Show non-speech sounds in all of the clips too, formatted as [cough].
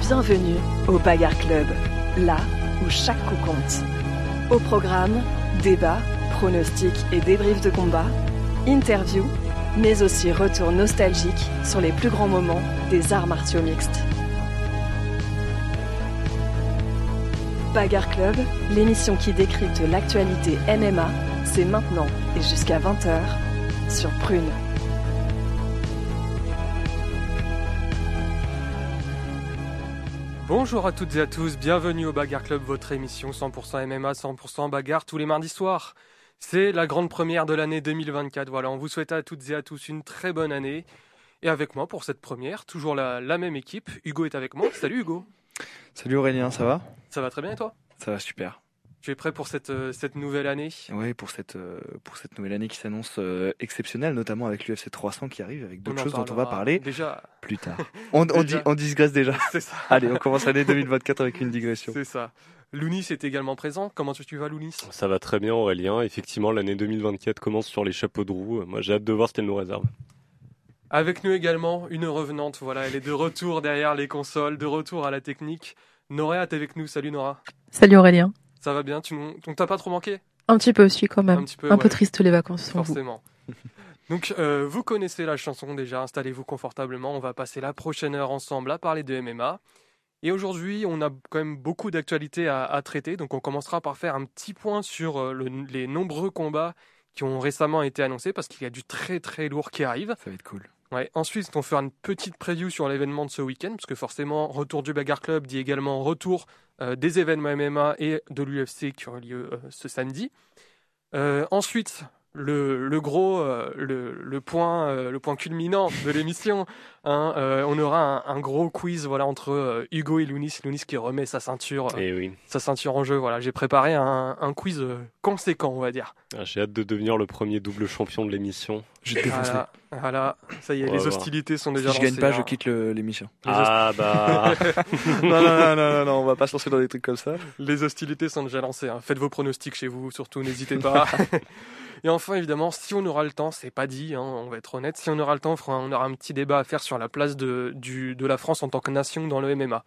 Bienvenue au Bagarre Club, là où chaque coup compte. Au programme, débats, pronostics et débriefs de combat, interviews, mais aussi retour nostalgique sur les plus grands moments des arts martiaux mixtes. Bagarre Club, l'émission qui décrypte l'actualité MMA, c'est maintenant et jusqu'à 20h sur Prune. Bonjour à toutes et à tous, bienvenue au Bagarre Club, votre émission 100% MMA, 100% bagarre tous les mardis soirs. C'est la grande première de l'année 2024. Voilà, on vous souhaite à toutes et à tous une très bonne année. Et avec moi pour cette première, toujours la, la même équipe. Hugo est avec moi. Salut Hugo. Salut Aurélien, ça va? Ça va très bien et toi? Ça va super. Tu es prêt pour cette, euh, cette nouvelle année? Oui, pour cette, euh, pour cette nouvelle année qui s'annonce euh, exceptionnelle, notamment avec l'UFC 300 qui arrive, avec d'autres choses dont on va parler Déjà, plus tard. [laughs] On, on, Déjà. dit, on digresse déjà. [laughs] c'est ça. [laughs] Allez, on commence l'année 2024 avec une digression. C'est ça. Lounis est également présent. Comment tu, tu vas, Lounis? Ça va très bien Aurélien. Effectivement, l'année 2024 commence sur les chapeaux de roue. Moi, j'ai hâte de voir ce qu'elle nous réserve. Avec nous également une revenante. Voilà, elle est de retour derrière les consoles, de retour à la technique. Nora est avec nous. Salut Nora. Salut Aurélien. Ça va bien Tu nous- on t'a pas trop manqué? Un petit peu aussi quand même. Un Un, petit peu, peu ouais. triste les vacances vous. Forcément. [laughs] Donc, euh, vous connaissez la chanson déjà, installez-vous confortablement. On va passer la prochaine heure ensemble à parler de MMA. Et aujourd'hui, on a quand même beaucoup d'actualités à, à traiter. Donc, on commencera par faire un petit point sur euh, le- les nombreux combats qui ont récemment été annoncés parce qu'il y a du très très lourd qui arrive. Ça va être cool. Ouais. Ensuite, on fera une petite preview sur l'événement de ce week-end, parce que forcément, retour du Bagarre Club dit également retour euh, des événements MMA et de l'UFC qui aura lieu euh, ce samedi. Euh, ensuite, le, gros, le, point, le point culminant de l'émission, hein, euh, on aura un, un gros quiz, voilà, entre euh, Hugo et Lounis. Lounis qui remet sa ceinture, euh, Et oui, sa ceinture en jeu. Voilà, j'ai préparé un, un quiz conséquent, on va dire. Ah, j'ai hâte de devenir le premier double champion de l'émission. Je. Voilà, voilà, ça y est, On les voir. hostilités sont Si déjà je gagne lancées, pas, hein. je quitte l'émission. Ah bah, non, [laughs] non, non, non, non, non, on va pas se lancer dans des trucs comme ça. Les hostilités sont déjà lancées. hein. Faites vos pronostics chez vous, surtout, n'hésitez pas. [laughs] Et enfin, évidemment, si on aura le temps, c'est pas dit, hein, on va être honnête, si on aura le temps, on aura un petit débat à faire sur la place de, du, de la France en tant que nation dans le MMA.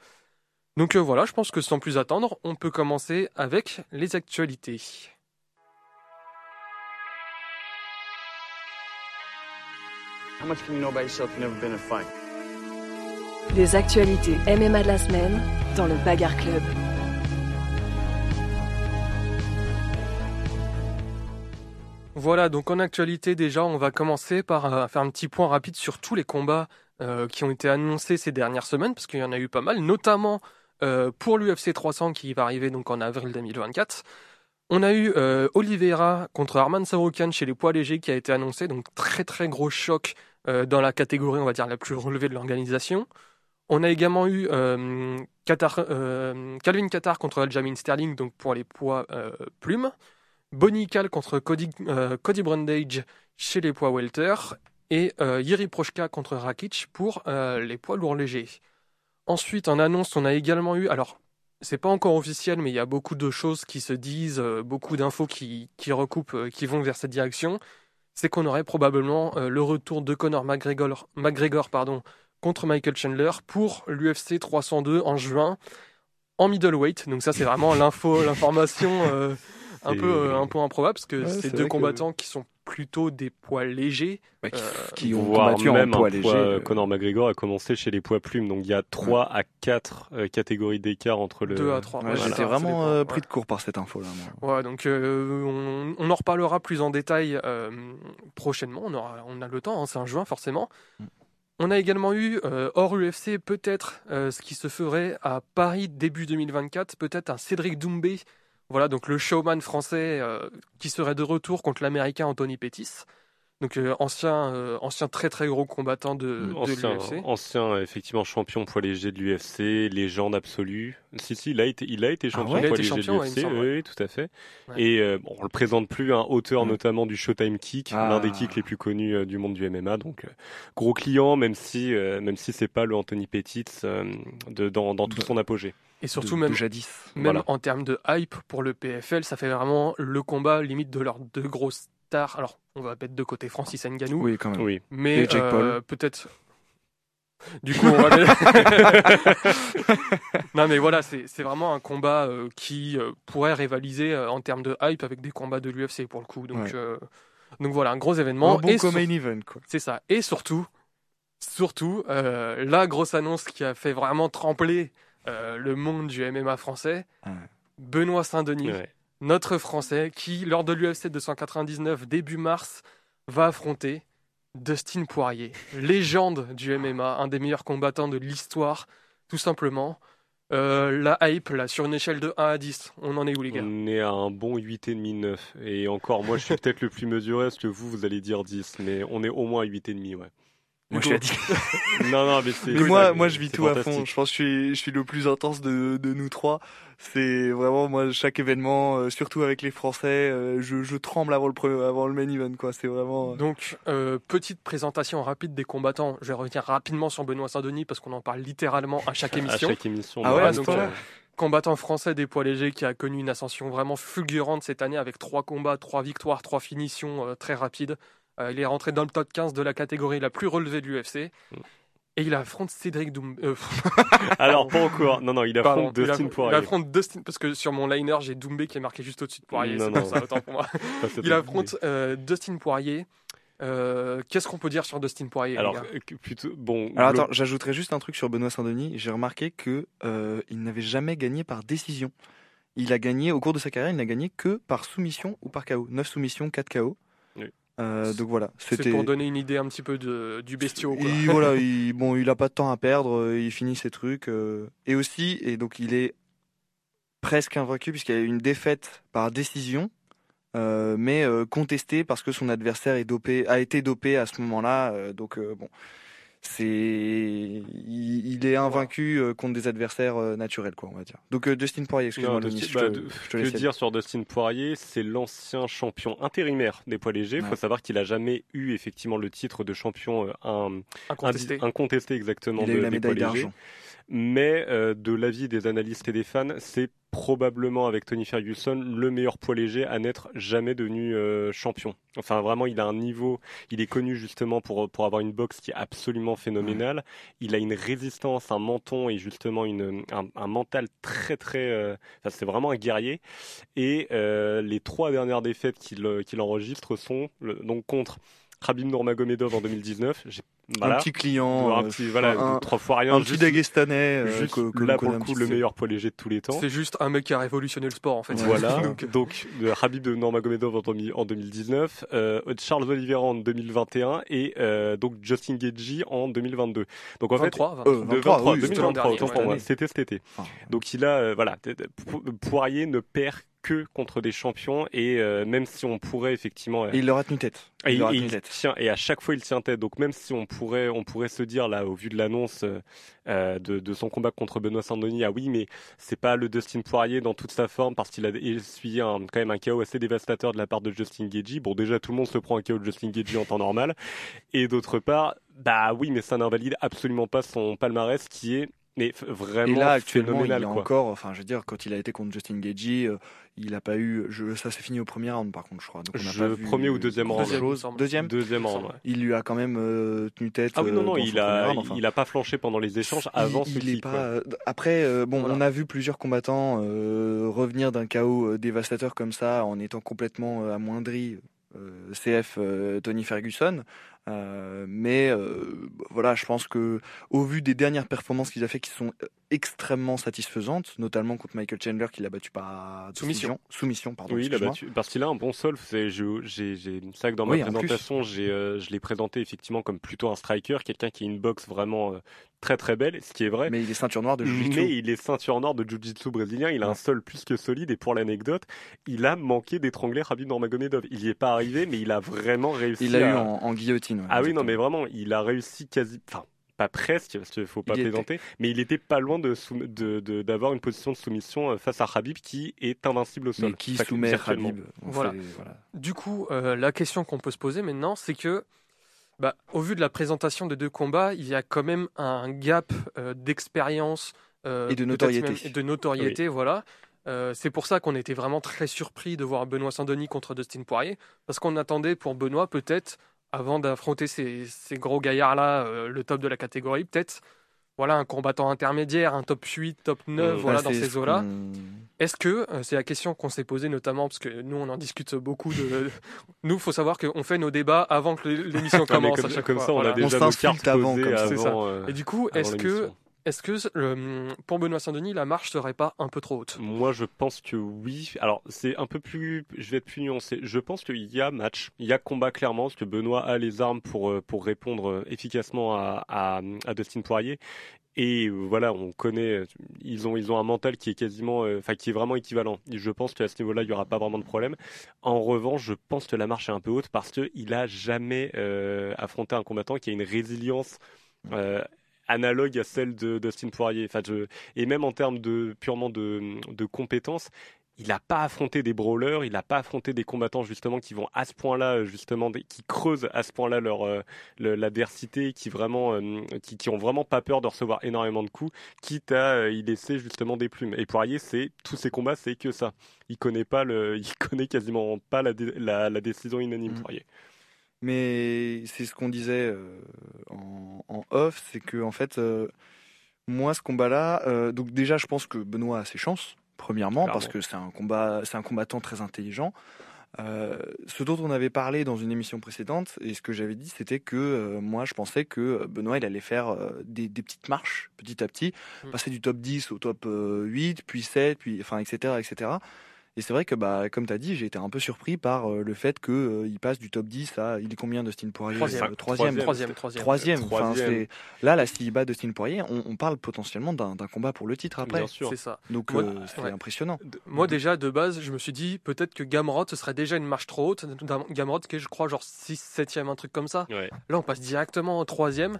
Donc euh, voilà, je pense que sans plus attendre, on peut commencer avec les actualités. Les actualités MMA de la semaine dans le Bagarre Club. Voilà, donc en actualité déjà, on va commencer par euh, faire un petit point rapide sur tous les combats euh, qui ont été annoncés ces dernières semaines, parce qu'il y en a eu pas mal, notamment euh, pour l'UFC 300 qui va arriver donc en avril 2024. On a eu euh, Oliveira contre Arman Saroukian chez les poids légers qui a été annoncé, donc très très gros choc dans la catégorie, on va dire, la plus relevée de l'organisation. On a également eu Calvin Qatar contre Aljamain Sterling, donc pour les poids plumes. Bonnie Cal contre Cody, Cody Brundage chez les poids welter et euh, Prochka contre Rakic pour euh, les poids lourds légers. Ensuite, en annonce, on a également eu, alors c'est pas encore officiel, mais il y a beaucoup de choses qui se disent, euh, beaucoup d'infos qui, qui recoupent, euh, qui vont vers cette direction. C'est qu'on aurait probablement le retour de Conor McGregor, McGregor pardon, contre Michael Chandler pour l'UFC 302 en juin en middleweight. Donc ça, c'est vraiment l'info, l'information euh, un [laughs] peu euh, un peu improbable parce que Ouais, c'est deux que- combattants qui sont plutôt des poids légers. Bah, qui, Euh, qui ont combattu en poids un léger. poids, euh, Conor McGregor a commencé chez les poids plumes. Donc il y a 3 à 4 euh, catégories d'écart entre le. Deux à trois. ouais, Ouais, J'étais vraiment euh, ouais. pris de court par cette info-là. Ouais, donc euh, on, on en reparlera plus en détail euh, prochainement. On, aura, on a le temps, hein, c'est en juin forcément. Mm. On a également eu, euh, hors UFC, peut-être euh, ce qui se ferait à Paris début 2024, peut-être un Cédric Doumbé, voilà, donc le showman français euh, qui serait de retour contre l'américain Anthony Pettis. Donc euh, ancien, euh, ancien très très gros combattant de, l'UFC. ancien, effectivement, champion poids léger de l'UFC, légende absolue. Si, si, il a été, il a été Ah champion ouais? Il a poids été léger champion, de l'UFC. oui, ouais. oui, tout à fait. Ouais. Et euh, bon, on le présente plus, un auteur Ouais. notamment du Showtime Kick, Ah. l'un des kicks les plus connus euh, du monde du MMA. Donc, euh, gros client, même si, euh, même si c'est pas le Anthony Pettis euh, de, dans, dans tout De- son apogée. Et surtout de, même de jadis. Même Voilà. en termes de hype pour le PFL, ça fait vraiment le combat limite de leurs deux grosses stars. Alors, on va mettre de côté Francis Ngannou, Oui, quand même. Oui. mais Et Jake euh, peut-être. Du coup, on va... [laughs] non mais voilà, c'est c'est vraiment un combat euh, qui euh, pourrait rivaliser euh, en termes de hype avec des combats de l'UFC pour le coup. Donc, Ouais. euh, donc voilà, un gros événement. Un bon sur- main event, quoi. C'est ça. Et surtout, surtout, euh, la grosse annonce qui a fait vraiment trembler euh, le monde du MMA français, Ouais. Benoît Saint-Denis, Ouais. Notre Français, qui, lors de l'UFC 299, début mars, va affronter Dustin Poirier, [laughs] légende du MMA, un des meilleurs combattants de l'histoire, tout simplement. Euh, la hype, là, sur une échelle de 1 à 10, on en est où, les gars? On est à un bon 8,5, 9. Et encore, moi, je suis peut-être le plus mesuré, parce que vous, vous allez dire 10. Mais on est au moins à 8,5, ouais. Moi, je suis à 10. Non, non, mais c'est. Mais moi, je vis tout à fond. Je pense que je suis, je suis le plus intense de, de nous trois. C'est vraiment, moi, chaque événement, euh, surtout avec les Français, euh, je, je tremble avant le, pre- avant le main event, quoi. C'est vraiment. Donc, euh, petite présentation rapide des combattants. Je vais revenir rapidement sur Benoît Saint-Denis parce qu'on en parle littéralement à chaque [laughs] À émission. chaque émission. Ah bah, ouais, à donc, euh, Combattant français des poids légers qui a connu une ascension vraiment fulgurante cette année avec trois combats, trois victoires, trois finitions euh, très rapides. Euh, il est rentré dans le top 15 de la catégorie la plus relevée de l'UFC. Mm. Et il affronte Cédric Doum. euh, [laughs] Alors, pas encore. Non, non, il pardon, affronte il Dustin aff- Il Poirier. affronte Dustin parce que sur mon liner j'ai Doumbé qui est marqué juste au-dessus de Poirier. Non, C'est non. pour ça, autant pour moi. [laughs] Il affronte euh, Dustin Poirier. Euh, Qu'est-ce qu'on peut dire sur Dustin Poirier Alors, plutôt. Bon. Alors attends, j'ajouterais juste un truc sur Benoît Saint-Denis. J'ai remarqué que euh, il n'avait jamais gagné par décision. Il a gagné au cours de sa carrière, il n'a gagné que par soumission ou par KO. 9 soumissions, 4 KO. Euh, donc voilà, C'est c'était. pour donner une idée un petit peu de, du bestiau. quoi. Il, voilà, [laughs] il, bon, il a pas de temps à perdre, euh, il finit ses trucs. euh, et aussi, et donc il est presque invaincu puisqu'il y a eu une défaite par décision, euh, mais contestée parce que son adversaire est dopé, a été dopé à ce moment-là. donc bon, c'est, il, il est invaincu euh, contre des adversaires euh, naturels, quoi, on va dire. Donc euh, Justin Poirier, excuse-moi, Denis, Dustin- je bah, je te que dire sur Dustin Poirier C'est l'ancien champion intérimaire des poids légers. Il Ouais. faut savoir qu'il a jamais eu effectivement le titre de champion euh, un- Incontesté. incontesté exactement Il a de, eu la médaille d'argent. Mais euh, de l'avis des analystes et des fans, c'est probablement avec Tony Ferguson le meilleur poids léger à n'être jamais devenu euh, champion. Enfin vraiment, il a un niveau, il est connu justement pour pour avoir une boxe qui est absolument phénoménale. Il a une résistance, un menton et justement une un, un mental très très. euh, enfin, c'est vraiment un guerrier. Et les trois dernières défaites qu'il enregistre sont le- donc contre Khabib Nurmagomedov en 2019. J'ai- Voilà. Un petit client, un euh, petit, voilà, un, trois fois rien. un petit juste- Dagestanais, euh, Juste là pour le coup petit le meilleur poids léger de tous les temps. C'est juste un mec qui a révolutionné le sport en fait. Voilà, [laughs] Donc, donc, de Habib de Nurmagomedov en 2000 en 2019, euh, Charles Oliveira en 2021 et euh, donc Justin Gaethje en 2022. Donc en 23, fait, Euh, de 23, 23, oui, c'était 2023, l'an autant dernier, pour moi, ouais. c'était cet été. Donc il a, euh, voilà, Poirier ne perd que contre des champions et euh, même si on pourrait effectivement, euh, Et il leur a tenu tête. et, Il leur a et tenu il tête. tient, et à chaque fois il tient tête. Donc même si on pourrait, on pourrait se dire là, au vu de l'annonce euh, de, de son combat contre Benoît Saint-Denis, ah oui, mais c'est pas le Dustin Poirier dans toute sa forme parce qu'il a essuyé un, quand même un KO assez dévastateur de la part de Justin Gaethje. Bon, déjà tout le monde se prend un KO de Justin Gaethje en temps normal. Et d'autre part, bah oui, mais ça n'invalide absolument pas son palmarès qui est mais vraiment Et là, actuellement, il quoi. encore, enfin, je veux dire, quand il a été contre Justin Gaethje, euh, il a pas eu, je, ça s'est fini au premier round, par contre, je crois. Donc, on n'a Je- pas vu premier ou deuxième round. Deuxième. Deuxième. Round. ouais. Il lui a quand même euh, tenu tête. Ah oui, non, euh, non, il a, round, enfin. il a pas flanché pendant les échanges avant il, ce il est pas. euh, Après, euh, bon, Voilà. on a vu plusieurs combattants euh, revenir d'un chaos dévastateur comme ça en étant complètement euh, amoindris. euh, CF euh, Tony Ferguson, Euh, mais euh, voilà, je pense que au vu des dernières performances qu'il a fait, qui sont euh, extrêmement satisfaisantes, notamment contre Michael Chandler, qu'il a battu par Soumission. soumission, pardon. Oui, il a battu. Parce qu'il a un bon sol. C'est, j'ai, vrai que dans ma Oui, présentation, j'ai, euh, je l'ai présenté effectivement comme plutôt un striker, quelqu'un qui a une boxe vraiment euh, très très belle, ce qui est vrai. Mais il est ceinture noire de Jiu-Jitsu. Mais il est ceinture noire de Jiu-Jitsu brésilien. Il a un sol plus que solide. Et pour l'anecdote, il a manqué d'étrangler Khabib Nurmagomedov. Il y est pas arrivé, mais il a vraiment réussi. Il l'a eu en, en guillotine. ouais, Ah oui, non, mais vraiment, il a réussi quasi. Enfin, pas presque, parce qu'il faut pas Il était. plaisanter, mais il était pas loin de sou- de- de- d'avoir une position de soumission euh, face à Khabib qui est invincible au sol. Mais qui Enfin, soumet on Voilà. fait- voilà. Du coup, euh, la question qu'on peut se poser maintenant, c'est que, bah, au vu de la présentation des deux combats, il y a quand même un gap euh, d'expérience euh, Et de notoriété. même- et de notoriété, voilà. Euh, c'est pour ça qu'on était vraiment très surpris de voir Benoît Saint-Denis contre Dustin Poirier, parce qu'on attendait pour Benoît peut-être avant d'affronter ces, ces gros gaillards-là, euh, le top de la catégorie, peut-être voilà, un combattant intermédiaire, un top 8, top 9, Mmh. voilà, dans ces ce eaux-là. Est-ce que, euh, c'est la question qu'on s'est posée notamment, parce que nous on en discute beaucoup, de... nous il faut savoir qu'on fait nos débats avant que l'émission [laughs] commence comme, à chaque comme fois. ça, on voilà. a déjà On nos cartes avant, posées comme avant, euh, Et du coup, est-ce que. Est-ce que le- pour Benoît Saint-Denis, la marche serait pas un peu trop haute? Moi, je pense que oui. Alors, c'est un peu plus. Je vais être plus nuancé. Je pense qu'il y a match, il y a combat clairement, parce que Benoît a les armes pour euh, pour répondre euh, efficacement à, Dustin Poirier. Et euh, voilà, on connaît. Ils ont ils ont un mental qui est quasiment, enfin, qui est vraiment équivalent. Je pense qu'à ce niveau-là, il y aura pas vraiment de problème. En revanche, je pense que la marche est un peu haute parce que il a jamais affronté un combattant qui a une résilience. Analogue à celle de Dustin Poirier. Enfin, je, et même en termes de purement de, de compétences, il n'a pas affronté des brawlers, il n'a pas affronté des combattants justement qui vont à ce point-là justement qui creusent à ce point-là leur euh, l'adversité, qui vraiment euh, qui, qui ont vraiment pas peur de recevoir énormément de coups, quitte à euh, y laisser justement des plumes. Et Poirier, c'est tous ses combats, c'est que ça. Il connaît pas le, [laughs] il connaît quasiment pas la, dé- la, la décision unanime Mm. Poirier. Mais c'est ce qu'on disait euh, en, en off, c'est que en fait, euh, moi, ce combat-là, euh, donc déjà, je pense que Benoît a ses chances. Premièrement, parce que c'est un combat, c'est un combattant très intelligent. Euh, ce dont on avait parlé dans une émission précédente et ce que j'avais dit, c'était que euh, moi, je pensais que Benoît, il allait faire euh, des, des petites marches, petit à petit, Mm. passer du top 10 au top euh, 8, puis 7, puis enfin, etc., etc. Et c'est vrai que, bah, comme tu as dit, j'ai été un peu surpris par euh, le fait qu'il passe du top 10 à. Il est combien, Dustin Poirier? Troisième. Euh, Troisième. Troisième, troisième. Troisième. Enfin, là, là, s'il bat Dustin Poirier, on, on parle potentiellement d'un combat pour le titre après. Bien sûr. C'est ça. Donc, euh, c'est ouais. impressionnant. De- Moi déjà de base, je me suis dit peut-être que Gamrot ce serait déjà une marche trop haute. Gamrot qui est je crois genre 6 7 un truc comme ça. Ouais. Là on passe directement au troisième.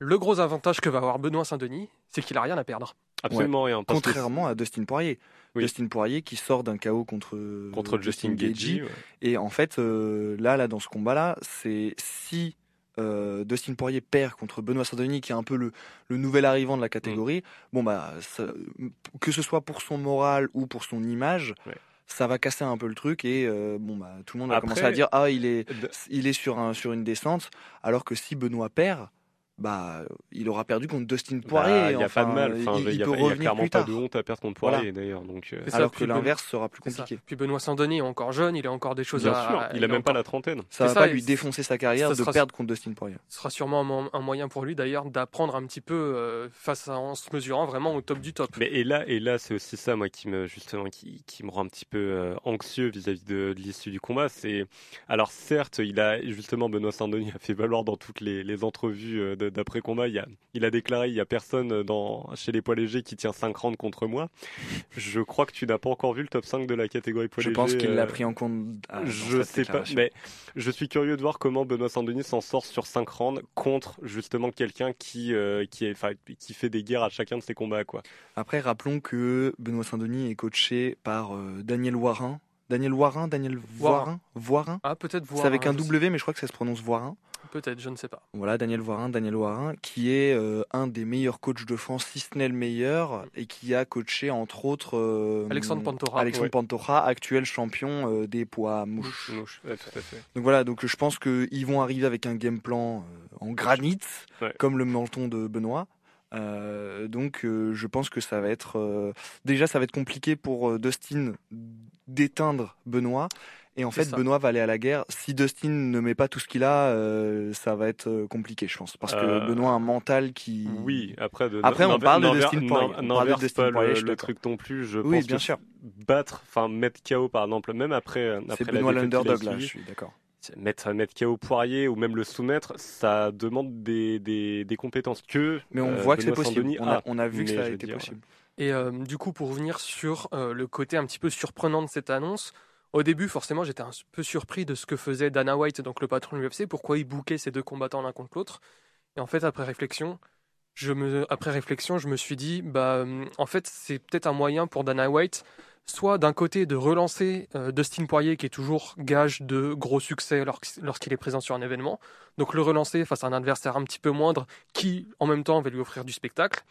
Le gros avantage que va avoir Benoît Saint-Denis, c'est qu'il a rien à perdre. Absolument rien. parce que Contrairement à Dustin Poirier. Oui. Dustin Poirier qui sort d'un KO contre, contre Justin Gagey, ouais. Et en fait, euh, là, là, dans ce combat-là, c'est si euh, Dustin Poirier perd contre Benoît Saint-Denis, qui est un peu le, le nouvel arrivant de la catégorie, bon bah, ça- que ce soit pour son moral ou pour son image, Ouais. ça va casser un peu le truc et euh, bon bah, tout le monde va Après- commencer à dire ah il est, il est sur un sur une descente, alors que si Benoît perd. Bah, il aura perdu contre Dustin Poirier. Bah, Il n'y a enfin, pas de mal. Enfin, il, il il y a, peut il y a revenir clairement plus pas tard. de honte à perdre contre Voilà. Poirier d'ailleurs. Donc, euh, ça, Alors que Ben- l'inverse sera plus compliqué. Puis Benoît Saint-Denis est encore jeune, il a encore des choses bien à. sûr, il a même pas la trentaine. Ça va ça, pas lui défoncer sa carrière de sera- perdre contre Dustin Poirier. Ce sera sûrement un, mo- un moyen pour lui d'ailleurs d'apprendre un petit peu euh, face à, en se mesurant vraiment au top du top. Mais et là, et là, c'est aussi ça, moi, qui me justement, qui, qui me rend un petit peu euh, anxieux vis-à-vis de, de l'issue du combat. C'est alors certes, il a justement Benoît Saint-Denis a fait valoir dans toutes les, les entrevues de- d'après combat, il a, il a déclaré, il y a personne dans chez les poids légers qui tient 5 rounds contre moi. Je crois que tu n'as pas encore vu le top 5 de la catégorie poids Je léger. pense qu'il l'a euh, pris en compte. ah, dans je cette sais pas, mais je suis curieux de voir comment Benoît Saint-Denis s'en sort sur 5 rounds contre justement quelqu'un qui, euh, qui, est, enfin, qui fait des guerres à chacun de ses combats. Quoi. Après, rappelons que Benoît Saint-Denis est coaché par euh, Daniel Warin. Daniel Warin, Daniel Voirin, Voirin. Ah peut-être voir. C'est avec un je W, mais je crois que ça se prononce Voirin. Peut-être, je ne sais pas. Voilà, Daniel Voirin, Daniel Voirin, qui est euh, un des meilleurs coachs de France, si ce n'est le meilleur, et qui a coaché entre autres euh, Alexandre Pantoja. Alexandre ouais. Pantoja, actuel champion euh, des poids mouches. Mouche, ouais. Donc voilà, donc je pense qu'ils vont arriver avec un game plan en granit, Ouais. comme le menton de Benoît. Euh, donc euh, je pense que ça va être euh, déjà ça va être compliqué pour Dustin d'éteindre Benoît et en fait ça. Benoît va aller à la guerre si Dustin ne met pas tout ce qu'il a euh, ça va être euh, compliqué je pense parce que Euh, Benoît a un mental qui Oui, après, de, Après, on parle de Dustin Poirier. On parle de Dustin pas Poirier, le, truc non plus. Je Oui, pense bien que sûr. battre, enfin mettre KO par exemple, même après, après c'est Benoît l'underdog là je suis d'accord mettre, mettre KO Poirier ou même le soumettre, ça demande des, des, des compétences que. mais on euh, voit que c'est possible on a, on a vu que ça a été dire, possible Et euh, du coup, pour revenir sur euh, le côté un petit peu surprenant de cette annonce, au début, forcément, j'étais un peu surpris de ce que faisait Dana White, donc le patron de l'UFC, pourquoi il bouquait ces deux combattants l'un contre l'autre. Et en fait, après réflexion, je me, après réflexion, je me suis dit, bah, hum, en fait, c'est peut-être un moyen pour Dana White, soit d'un côté de relancer euh, Dustin Poirier, qui est toujours gage de gros succès lors- lorsqu'il est présent sur un événement, donc le relancer face à un adversaire un petit peu moindre, qui en même temps va lui offrir du spectacle.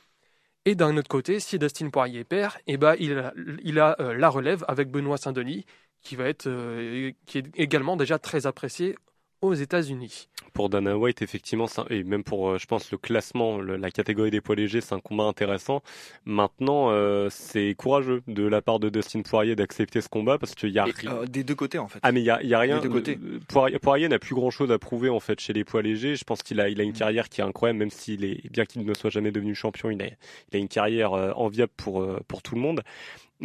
Et d'un autre côté, si Dustin Poirier perd, eh ben, il a, il a euh, la relève avec Benoît Saint-Denis, qui va être, euh, qui est également déjà très apprécié aux États-Unis. Pour Dana White, effectivement, et même pour, euh, je pense, le classement, le- la catégorie des poids légers, c'est un combat intéressant. Maintenant, euh, c'est courageux de la part de Dustin Poirier d'accepter ce combat parce qu'il y a Et, ri- euh, des deux côtés en fait. Ah mais il y a, il y a rien. Des deux côtés. Poirier, Poirier n'a plus grand chose à prouver en fait chez les poids légers. Je pense qu'il a, il a une carrière qui est incroyable, même s'il est bien qu'il ne soit jamais devenu champion, il a, il a une carrière euh, enviable pour euh, pour tout le monde.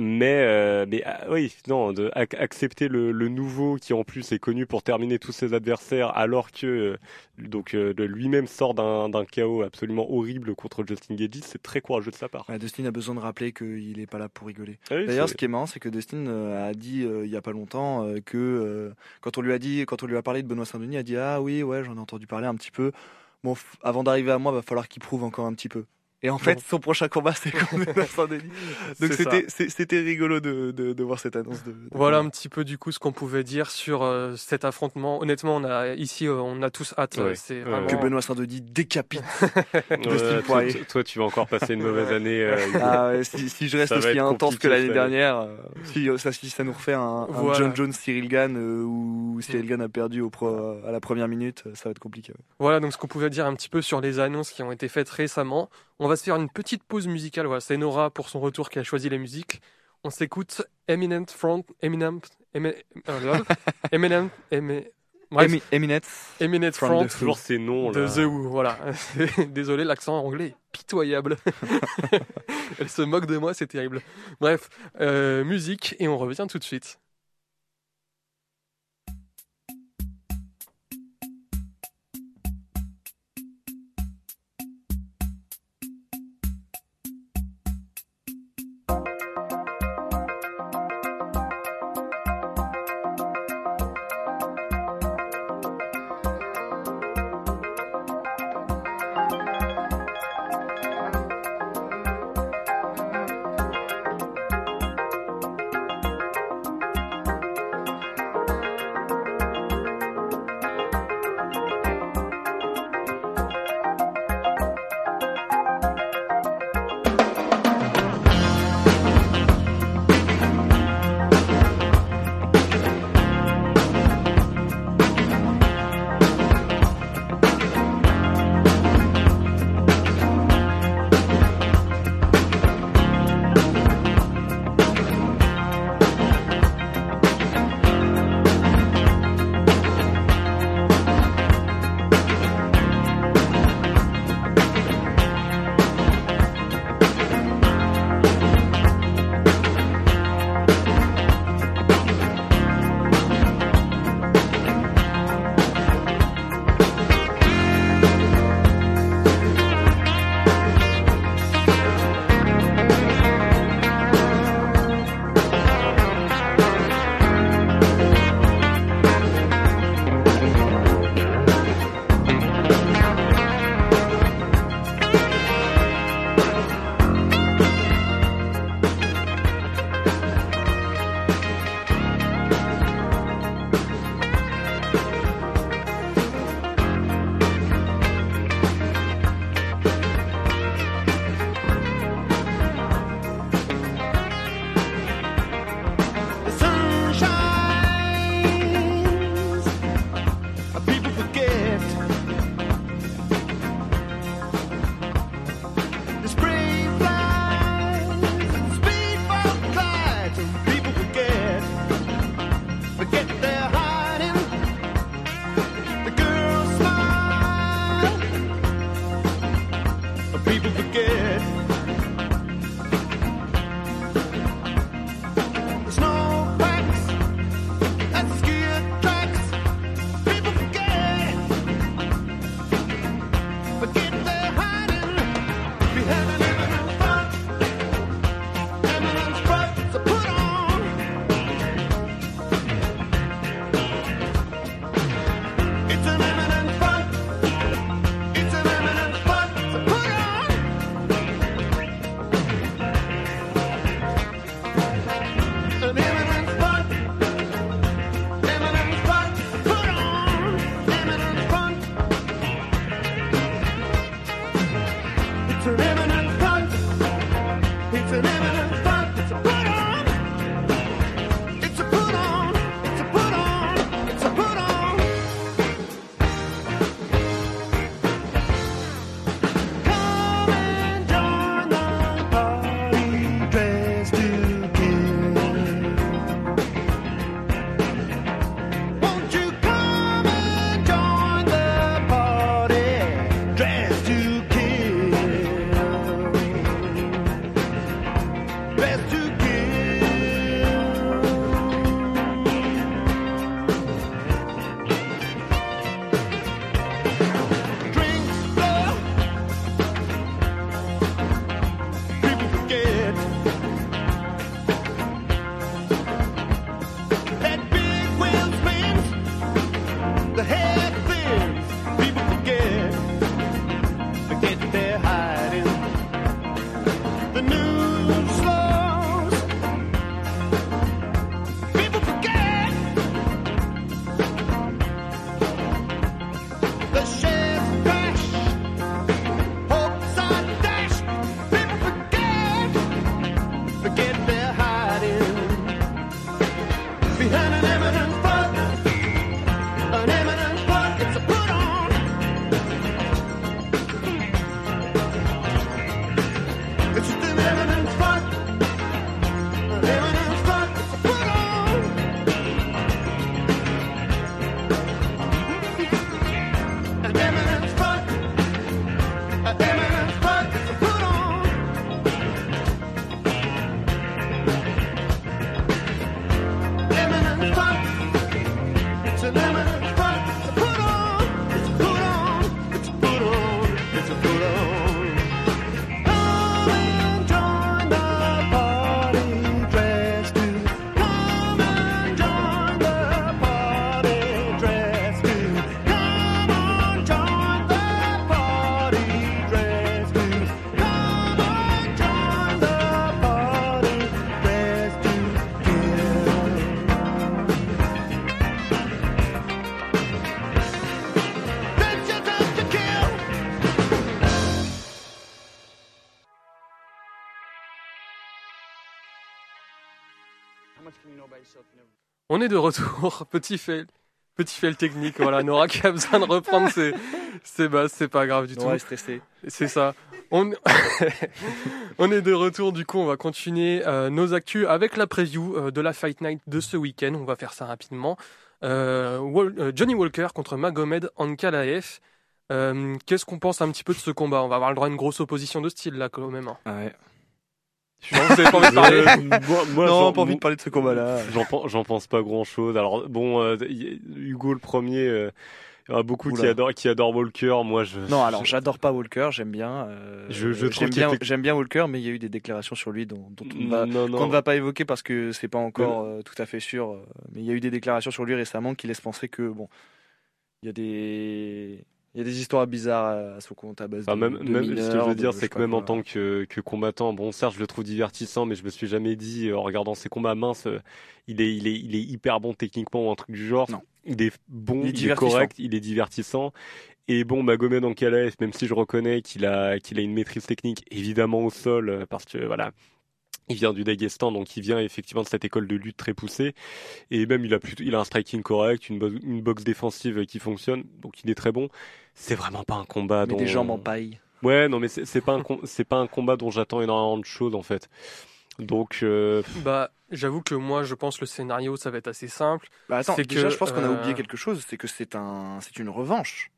Mais euh, mais ah, oui, non, de, ac- accepter le, le nouveau qui en plus est connu pour terminer tous ses adversaires, alors que euh, donc euh, de lui-même sort d'un chaos absolument horrible contre Justin Gaethje, c'est très courageux de sa part. Ouais, Dustin a besoin de rappeler qu'il n'est pas là pour rigoler. Ah oui, D'ailleurs, ce qui est marrant, c'est que Dustin a dit il y a pas longtemps que quand on lui a dit, quand on lui a parlé de Benoît Saint-Denis, il a dit ah oui ouais j'en ai entendu parler un petit peu. Bon, avant d'arriver à moi, va falloir qu'il prouve encore un petit peu. Et en fait, Bon. son prochain combat, c'est contre [laughs] Saint-Denis. Donc c'était rigolo de, de, de voir cette annonce. De, de Voilà un petit peu du coup ce qu'on pouvait dire sur euh, cet affrontement. Honnêtement, on a ici, euh, on a tous hâte. Ouais. C'est Ouais, vraiment. que Benoît Saint-Denis décapite. [laughs] Ouais, toi, Poirier. toi, toi, tu vas encore passer une mauvaise année. euh, Ah, ouais, si, si je reste aussi intense que l'année dernière, si, ça, si ça nous refait un, un Voilà. John Jones Cyril Gann euh, où Cyril Gann a perdu au pro, à la première minute, ça va être compliqué. ouais. Voilà donc ce qu'on pouvait dire un petit peu sur les annonces qui ont été faites récemment. On va se faire une petite pause musicale. Voilà, c'est Nora pour son retour qui a choisi les musiques. On s'écoute Eminent Front, Eminem, [laughs] Eminem, euh, Eminem, Eminem, bref, Emi- Eminence. Eminent from Front the Who. toujours ces noms de là. The Who. Voilà, [laughs] désolé l'accent anglais est pitoyable. [laughs] Elle se moque de moi, c'est terrible. Bref, euh, musique et on revient tout de suite. On est de retour. [laughs] Petit fail. Petit fail technique. Voilà, Nora qui a besoin de reprendre ses, ses bases. C'est pas grave du tout. On est stressé. C'est ça. On... [laughs] on est de retour, du coup, on va continuer euh, nos actus avec la preview euh, de la Fight Night de ce week-end. On va faire ça rapidement. Euh, Wal- euh, Johnny Walker contre Magomed Ankalaev. Euh, Qu'est-ce qu'on pense un petit peu de ce combat? On va avoir le droit à une grosse opposition de style là quand même. hein. Ouais. Vous pas envie de parler [laughs] moi, moi, non, pas envie de parler de ce combat-là. J'en pen- j'en pense pas grand chose. Alors bon, euh, Hugo le premier, euh, il y en a beaucoup qui adorent, qui adorent Walker. Moi, je. Non, alors j'adore pas Walker, j'aime bien. euh, Je- j'aime bien, était- j'aime bien Walker, mais il y a eu des déclarations sur lui dont, dont on va, non, non. qu'on ne va pas évoquer parce que c'est pas encore euh, tout à fait sûr. euh, Mais il y a eu des déclarations sur lui récemment qui laissent penser que bon, il y a des, il y a des histoires bizarres à son compte à base Enfin, de, même, de même ce que mineurs, je veux dire, c'est que même en tant que, que combattant, bon, certes, je le trouve divertissant, mais je me suis jamais dit, euh, en regardant ses combats minces, euh, il est, il est, il est hyper bon techniquement ou un truc du genre. Non. Il est bon, Il est il est, divertissant. correct, il est divertissant. Et bon, Magomed Ankalaev, même si je reconnais qu'il a, qu'il a une maîtrise technique, évidemment au sol, euh, parce que voilà, il vient du Daghestan, donc il vient effectivement de cette école de lutte très poussée. Et même, il a plutôt, il a un striking correct, une, bo- une boxe défensive qui fonctionne, donc il est très bon. C'est vraiment pas un combat Mais dont des jambes en paille. Ouais, non, mais c'est pas un pas un combat dont j'attends énormément de choses en fait. Donc, euh, Bah, j'avoue que moi, je pense le scénario, ça va être assez simple. Bah attends, C'est déjà que, je pense qu'on a euh, oublié quelque chose, c'est que c'est un, c'est une revanche.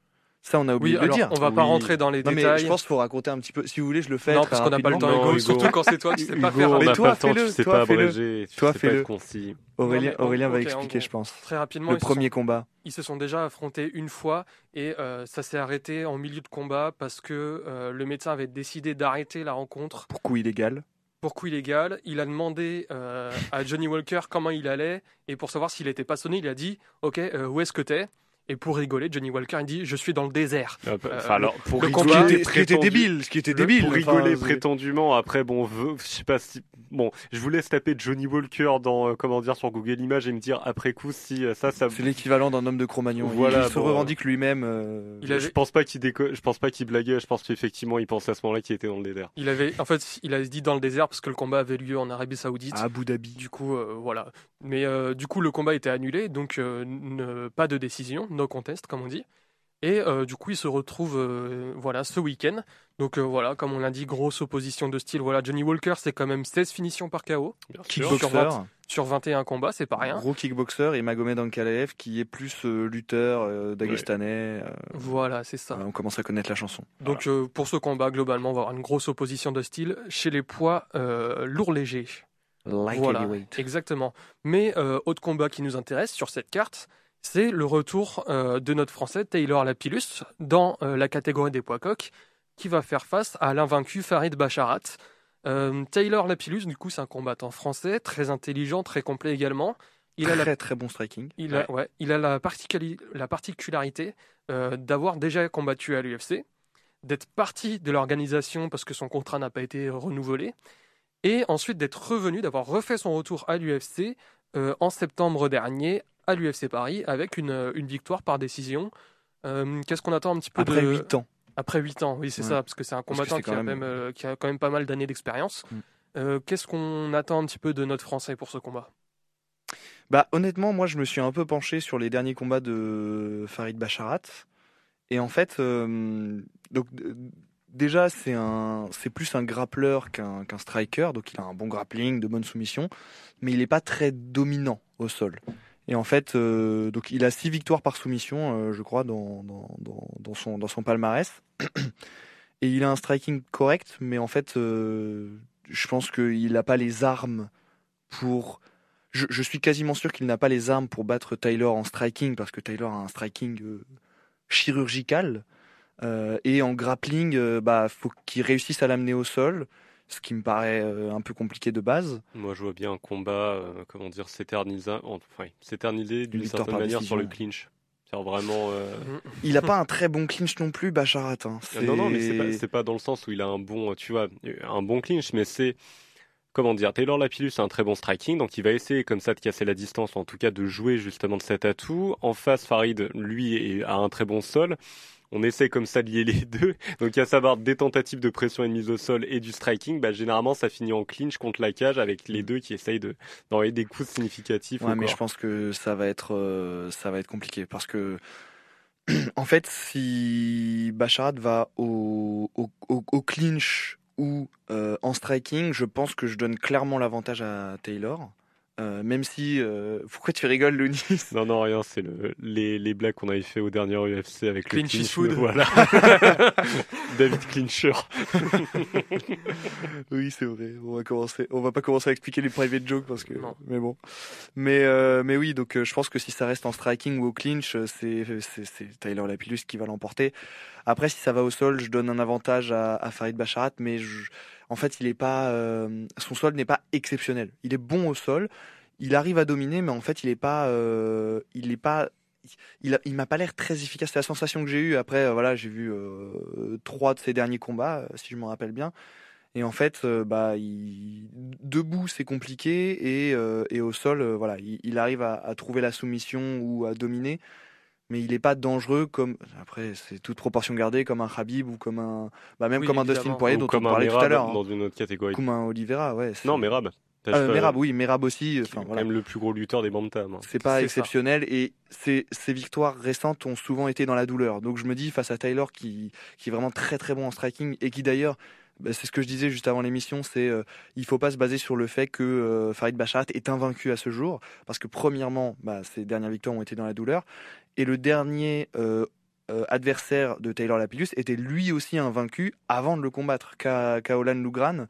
Ça on a Oui, oublié de le dire. on va pas Oui. rentrer dans les Non mais détails. je pense qu'il faut raconter un petit peu. Si vous voulez, je le fais. non, très parce qu'on n'a pas le temps, Hugo, Hugo. surtout quand c'est toi, tu sais pas Hugo, faire. on Mais toi, pas le temps, fais-le, tu sais toi, pas abréger, tu Toi, sais fais-le. concis. Aurélien, Non, Aurélien va expliquer, je pense. Très rapidement, Le premier sont- combat. ils se sont déjà affrontés une fois et euh, ça s'est arrêté en milieu de combat parce que euh, le médecin avait décidé d'arrêter la rencontre Pour coup illégal. pour coup illégal. Il a demandé euh, à Johnny Walker comment il allait et pour savoir s'il était pas sonné, il a dit Ok, où est-ce que t'es? Et pour rigoler, Johnny Walker il dit Je suis dans le désert. Euh, Euh, alors, pour le rigoler, combat- Ce qui était- débile, ce qui était le- débile. Pour enfin, rigoler prétendument, après, bon, je sais pas si. Bon, je vous laisse taper Johnny Walker dans, euh, comment dire, sur Google Images et me dire après coup si euh, ça, ça. C'est l'équivalent d'un homme de Cro-Magnon. Il- Voilà, il se bon, revendique lui-même. euh, Je- avait- Je pense pas qu'il déco... je pense pas qu'il blaguait, je pense qu'effectivement il pensait à ce moment-là qu'il était dans le désert. Il avait, en fait, il a dit dans le désert parce que le combat avait lieu en Arabie Saoudite. à Abu Dhabi. Du coup, euh, voilà. Mais euh, du coup, le combat était annulé, donc euh, ne- pas de décision, no contest, comme on dit. Et euh, du coup, il se retrouve euh, voilà, ce week-end. Donc euh, voilà, comme on l'a dit, grosse opposition de style. Voilà, Johnny Walker, c'est quand même 16 finitions par KO. Kickboxer, Sur sur 21 combats, c'est pas rien. gros kickboxer et Magomed Ankalaev qui est plus euh, lutteur euh, dagestanais. euh, Voilà, c'est ça. on commence à connaître la chanson. Donc euh, pour ce combat, globalement, on va avoir une grosse opposition de style chez les poids euh, lourds légers. Like Voilà, heavyweight. exactement. Mais euh, autre combat qui nous intéresse sur cette carte, c'est le retour euh, de notre Français Taylor Lapillus dans euh, la catégorie des poids coqs, qui va faire face à l'invaincu Farid Bacharat. Euh, Taylor Lapillus, du coup, c'est un combattant français, très intelligent, très complet également. Il a la Très bon striking. il a, ouais, il a la, particuli- la particularité d'avoir déjà combattu à l'UFC, d'être parti de l'organisation parce que son contrat n'a pas été renouvelé, et ensuite d'être revenu, d'avoir refait son retour à l'UFC euh, en septembre dernier à l'UFC Paris avec une, une victoire par décision. Euh, Qu'est-ce qu'on attend un petit peu Après de... 8 ans. Après 8 ans, oui, c'est Ouais. ça, parce que c'est un combattant qui, a même- euh, qui a quand même pas mal d'années d'expérience. Mm. Euh, Qu'est-ce qu'on attend un petit peu de notre Français pour ce combat? Bah honnêtement, moi je me suis un peu penché sur les derniers combats de Farid Bacharat. Et en fait, euh, donc euh, déjà c'est plus un grappleur qu'un qu'un striker, donc il a un bon grappling, de bonnes soumissions, mais il n'est pas très dominant au sol. Et en fait, euh, donc il a six victoires par soumission, euh, je crois, dans, son dans son palmarès. [clears throat] Et il a un striking correct, mais en fait, euh, je pense qu'il n'a pas les armes pour je, suis quasiment sûr qu'il n'a pas les armes pour battre Taylor en striking parce que Taylor a un striking chirurgical et en grappling bah faut qu'il réussisse à l'amener au sol ce qui me paraît euh, un peu compliqué de base Moi, je vois bien un combat, euh, comment dire, s'éterniser, enfin, s'éterniser d'une certaine manière décision. sur le clinch. Vraiment. euh, il a pas un très bon clinch non plus Bacharat hein. C'est- Non, non, mais c'est pas, pas dans le sens où il a un bon, tu vois, un bon clinch, mais c'est, comment dire, Taylor Lapillus a un très bon striking, donc il va essayer comme ça de casser la distance, ou en tout cas de jouer justement de cet atout. En face, Farid, lui, a un très bon sol. On essaie comme ça de lier les [laughs] deux. Donc, à savoir des tentatives de pression et de mise au sol et du striking, bah, généralement, ça finit en clinch contre la cage avec les deux qui essayent de, d'envoyer des coups significatifs. Ouais, mais je pense que ça va être, euh, ça va être compliqué parce que, [clears throat] en fait, si Bacharat va au, au, au- au clinch ou euh, en striking, je pense que je donne clairement l'avantage à Taylor. Euh, même si, euh, pourquoi tu rigoles, Lounis? Non, non, rien, c'est le, les, les blagues qu'on avait fait au dernier UFC avec Clinch le is food. Voilà. [laughs] David Clincher. [laughs] Oui, c'est vrai. On va commencer. On va pas commencer à expliquer les private jokes parce que. Non. Mais bon. Mais euh, mais oui, donc euh, je pense que si ça reste en striking ou au clinch, c'est c'est c'est Tyler Lapillus qui va l'emporter. Après, si ça va au sol, je donne un avantage à, à Farid Bacharat, mais je- en fait, il pas. euh, son sol n'est pas exceptionnel. Il est bon au sol. Il arrive à dominer, mais en fait, il est pas. euh, il est pas. Il, m'a pas l'air très efficace. C'est la sensation que j'ai eue. Après, euh, voilà, j'ai vu trois de ses derniers combats, si je me rappelle bien. Et en fait, bah, debout c'est compliqué et, et au sol, voilà, il, arrive à trouver la soumission ou à dominer, mais il n'est pas dangereux comme après c'est toute proportion gardée comme un Khabib ou comme un bah, même Oui, comme un Dustin. Poirier Ou dont comme on un parlait tout à l'heure, hein. dans une autre catégorie. comme un Oliveira, ouais. Non, Merab. Euh, Merab, oui, Merab aussi. Enfin quand même le plus gros lutteur des bantam. hein. C'est pas ça. exceptionnel et ces, ces victoires récentes ont souvent été dans la douleur. Donc je me dis face à Tyler qui, qui est vraiment très très bon en striking et qui d'ailleurs, c'est ce que je disais juste avant l'émission, c'est euh, il faut pas se baser sur le fait que euh, Farid Bacharat est invaincu à ce jour parce que premièrement, bah, ses dernières victoires ont été dans la douleur et le dernier euh, euh, adversaire de Taylor Lapillus était lui aussi invaincu avant de le combattre, Ka- Kaolan Lugran,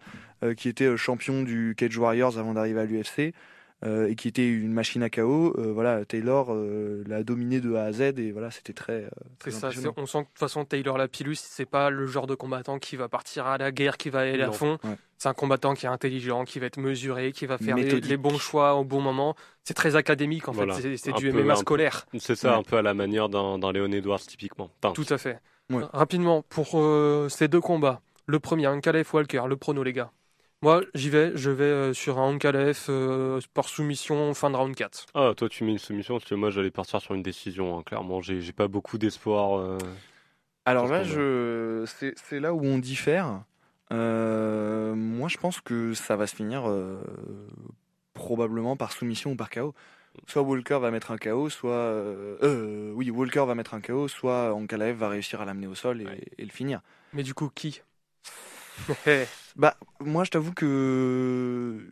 qui était champion du Cage Warriors avant d'arriver à l'UFC et qui était une machine à KO. Euh, voilà, Taylor euh, l'a dominé de A à Z et voilà, c'était très. euh, très C'est ça, impressionnant. c'est- on sent que de toute façon Taylor Lapillus, c'est pas le genre de combattant qui va partir à la guerre, qui va aller à fond. Ouais. C'est un combattant qui est intelligent, qui va être mesuré, qui va faire les, bons choix au bon moment. C'est très académique en Voilà. fait, c'est- Un du peu- MMA un scolaire. C'est ça, Ouais. un peu à la manière d'un Léon Edwards, typiquement. Enfin, Tout à fait. Ouais. Rapidement, pour euh, ces deux combats, le premier, Ankalev Walker, le prono les gars. Moi, j'y vais, je vais euh, sur un Ankalev euh, par soumission fin de round 4. Ah, toi, tu mets une soumission, parce que moi, j'allais partir sur une décision, hein, clairement. J'ai j'ai pas beaucoup d'espoir. euh, Alors là, je... c'est c'est là où on diffère. Euh, moi, je pense que ça va se finir euh, probablement par soumission ou par KO. Soit Walker va mettre un KO, soit oui, Walker va mettre un KO, soit Ankalaev va réussir à l'amener au sol et, Ouais. et le finir. Mais du coup, qui? [laughs] Bah, moi, je t'avoue que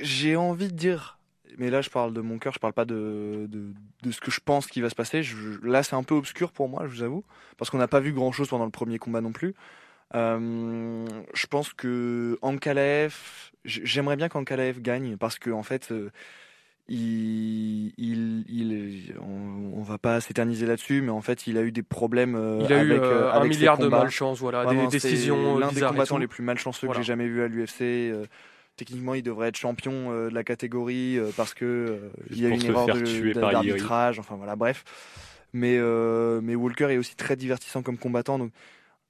j'ai envie de dire, mais là, je parle de mon cœur, je parle pas de, de, ce que je pense qui va se passer. Là, c'est un peu obscur pour moi, je vous avoue, parce qu'on n'a pas vu grand chose pendant le premier combat non plus. Euh, je pense que Ankalaev, j'aimerais bien qu'Ankalaev gagne parce que en fait, euh, il, il, il, on, on va pas s'éterniser là-dessus, mais en fait, il a eu des problèmes euh, Il a eu avec, euh, euh, un avec milliard de malchance, voilà, Vraiment, des décisions euh, l'un des combattants les plus malchanceux Voilà. que j'ai jamais vu à l'UFC. euh, techniquement, il devrait être champion euh, de la catégorie euh, parce que euh, il y a une erreur d'arbitrage. Enfin voilà, bref. Mais euh, mais Walker est aussi très divertissant comme combattant, donc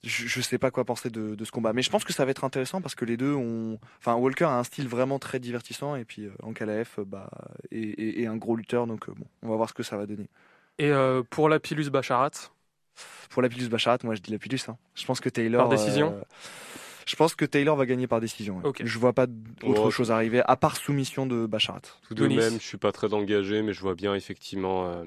je, je sais pas quoi penser de, de ce combat. Mais je pense que ça va être intéressant parce que les deux ont. Enfin, Walker a un style vraiment très divertissant et puis euh, Ankalaev euh, bah est, est- est un gros lutteur, donc euh, bon, on va voir ce que ça va donner. Et euh, pour la Pilus Bacharat, Pour la Pilus Bacharat, moi je dis la Pilus. Hein. Je pense que Taylor. Par décision? euh, Je pense que Taylor va gagner par décision. ouais. Ok. Je vois pas autre Oh, chose arriver à part soumission de Bacharat. Tout de Denis. même, je suis pas très engagé, mais je vois bien effectivement euh,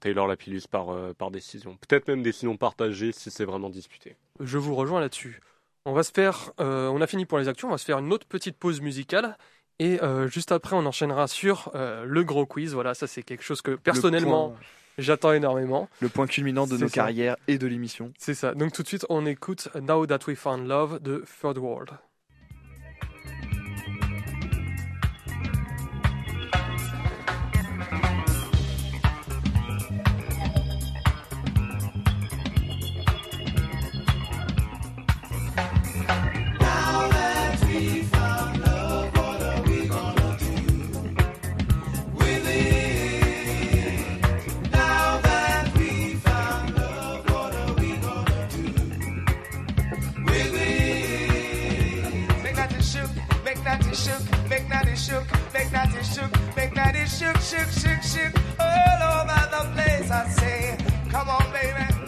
Taylor Lapillus par, euh, par décision. Peut-être même décision partagée si c'est vraiment disputé. je vous rejoins là-dessus. On va se faire, euh, on a fini pour les actions, on va se faire une autre petite pause musicale. Et euh, juste après, on enchaînera sur euh, le gros quiz. Voilà, ça c'est quelque chose que personnellement, Le point, j'attends énormément. le point culminant de nos ça. carrières et de l'émission. C'est ça. Donc tout de suite, on écoute Now That We Found Love de Third World. That it shook, make that it shook, make that it shook, make that it shook, shook, shook, shook, all over the place. I say, come on, baby,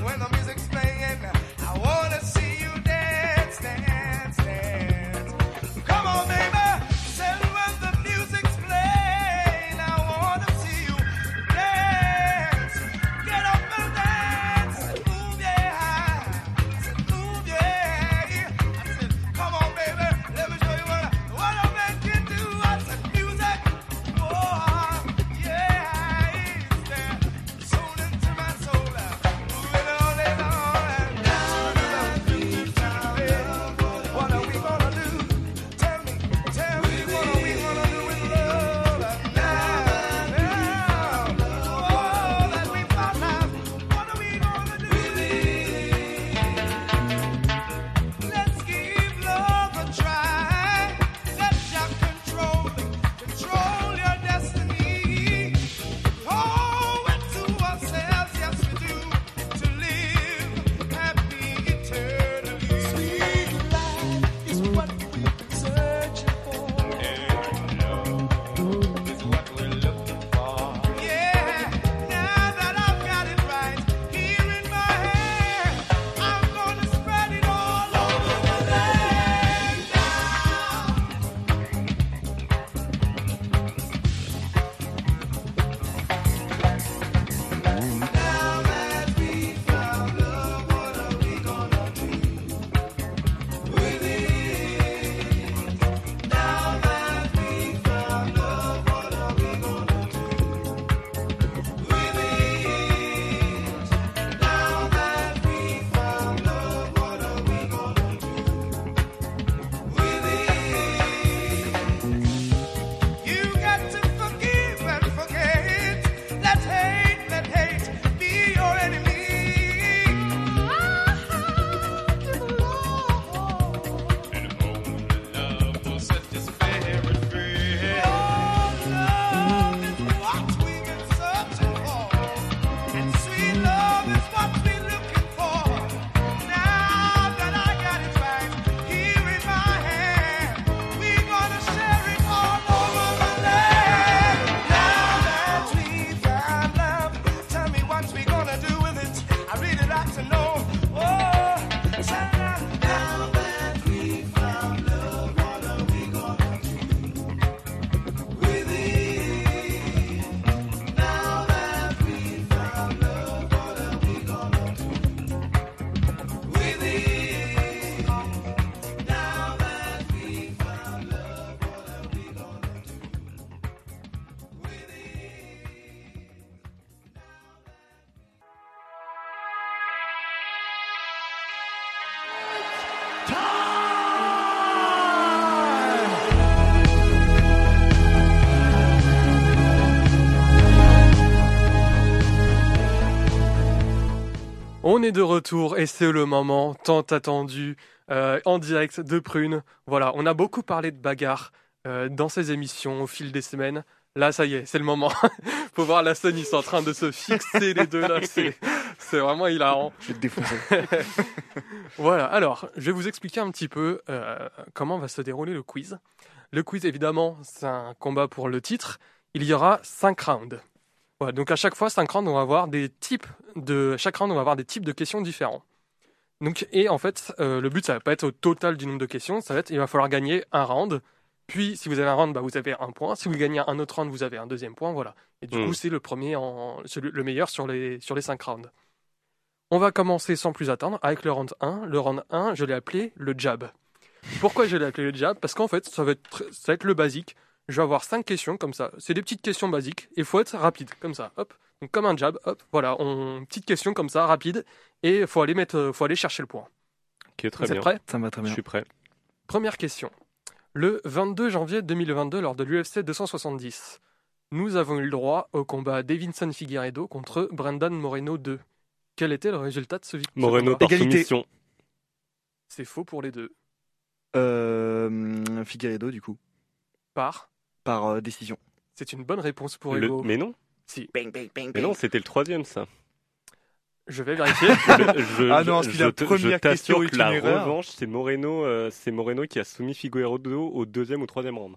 On est de retour et c'est le moment tant attendu euh, en direct de Prune. Voilà, on a beaucoup parlé de bagarre euh, dans ces émissions au fil des semaines. Là, ça y est, c'est le moment. [laughs] Faut voir la scène, ils sont en train de se fixer les deux là. C'est, vraiment hilarant. Je vais te défoncer. [laughs] Voilà, alors, je vais vous expliquer un petit peu euh, comment va se dérouler le quiz. Le quiz, évidemment, c'est un combat pour le titre. Il y aura cinq rounds. Voilà, donc à chaque fois, cinq rounds, on va avoir des types de... Chaque round, on va avoir des types de questions différents. Donc, et en fait, euh, le but, ça va pas être au total du nombre de questions, ça va être, il va falloir gagner un round. Puis, si vous avez un round, bah, vous avez un point. Si vous gagnez un autre round, vous avez un deuxième point, voilà. Et du Mm. coup, c'est le premier, en, celui- le meilleur sur les, sur les cinq rounds. On va commencer sans plus attendre avec le round 1. Le round 1, je l'ai appelé le jab. Pourquoi je l'ai appelé le jab? Parce qu'en fait, ça va, être, tr- ça va être le basique. Je vais avoir cinq questions comme ça. C'est des petites questions basiques et il faut être rapide comme ça. Hop. Donc comme un jab, hop. Voilà, on petite question comme ça, rapide et faut aller mettre, faut aller chercher le point. Ok, très Vous êtes bien. prêts? Ça va très Je bien. suis prêt. Première question. Le 22 janvier 2022, lors de l'UFC 270, nous avons eu le droit au combat Davinson Figueiredo contre Brendan Moreno 2. Quel était le résultat de ce vic- ce Moreno combat par Égalité. soumission. C'est faux pour les deux. Euh, Figueredo, du coup, Par. Par euh, décision. C'est une bonne réponse pour Le- Ego. Mais non, Si. mais non, c'était le troisième ça. Je vais vérifier. [laughs] Je- Ah non, je la te- première question est que la une erreur. revanche, c'est Moreno, euh, c'est Moreno qui a soumis Figueiredo au deuxième ou troisième round.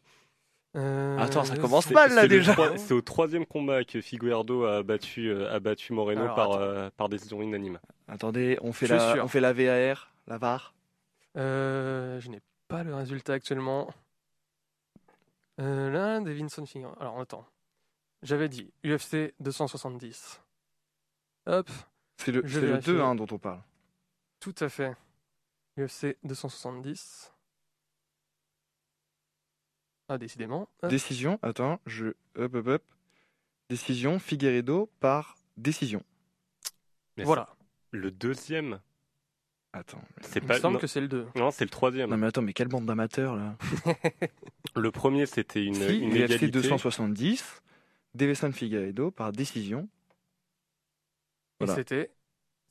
Euh, Attends, ça commence c'est- mal, là, C'est déjà. C'est au troisième combat que Figueiredo a battu, euh, a battu Moreno Alors, par, euh, par décision unanime. Attendez, on fait, Je la, on fait la VAR, la VAR. Euh, je n'ai pas le résultat actuellement. Euh, là, Davinson Figueiredo. Alors, attends. J'avais dit UFC 270. Hop, C'est le, Je c'est le vérifie. 2 hein, dont on parle. tout à fait. UFC 270. Ah, décidément. Hop. Décision, attends, je. Hop, hop, hop. Décision, Figueredo par décision. Mais Voilà. c'est- Le deuxième, Attends. mais- c'est Il me semble Non, que c'est le 2. non, c'est le troisième. Non mais attends, mais quelle bande d'amateurs là [laughs] Le premier, c'était une, Si, une UFC égalité. 270, Davison Figueredo par décision Et c'était,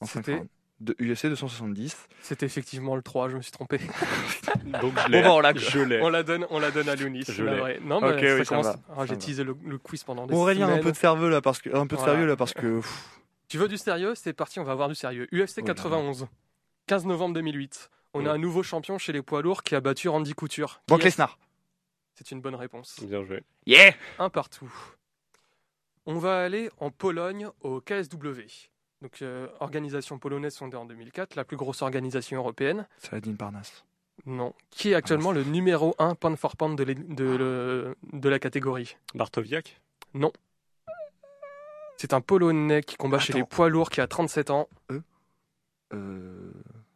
en 5 C'était-. De UFC 270. c'était effectivement le 3, je me suis trompé. [laughs] Donc je l'ai. Bon, bah, on l'a- je l'ai. on la donne, on la donne à Lunis. Je la l'ai. Non, mais Ok, ça oui, commence- Ah, ça J'ai va. teasé le, le quiz pendant des Aurélien, un semaines. peu de sérieux là parce que un peu de Voilà. sérieux là parce que pff, Tu veux du sérieux C'est parti, on va avoir du sérieux. UFC Oh là là. 91, 15 novembre 2008. On a Ouais. un nouveau champion chez les poids lourds qui a battu Randy Couture. Qui Brock est- Lesnar. C'est une bonne réponse. Bien joué. Yeah Un partout. On va aller en Pologne au KSW. Donc, euh, organisation polonaise fondée en 2004, la plus grosse organisation européenne. Saladin Parnasse. Non. Qui est actuellement le numéro 1 pound for pound de, le- la catégorie Bartowiak? C'est un Polonais qui combat chez les poids lourds qui a 37 ans. Euh...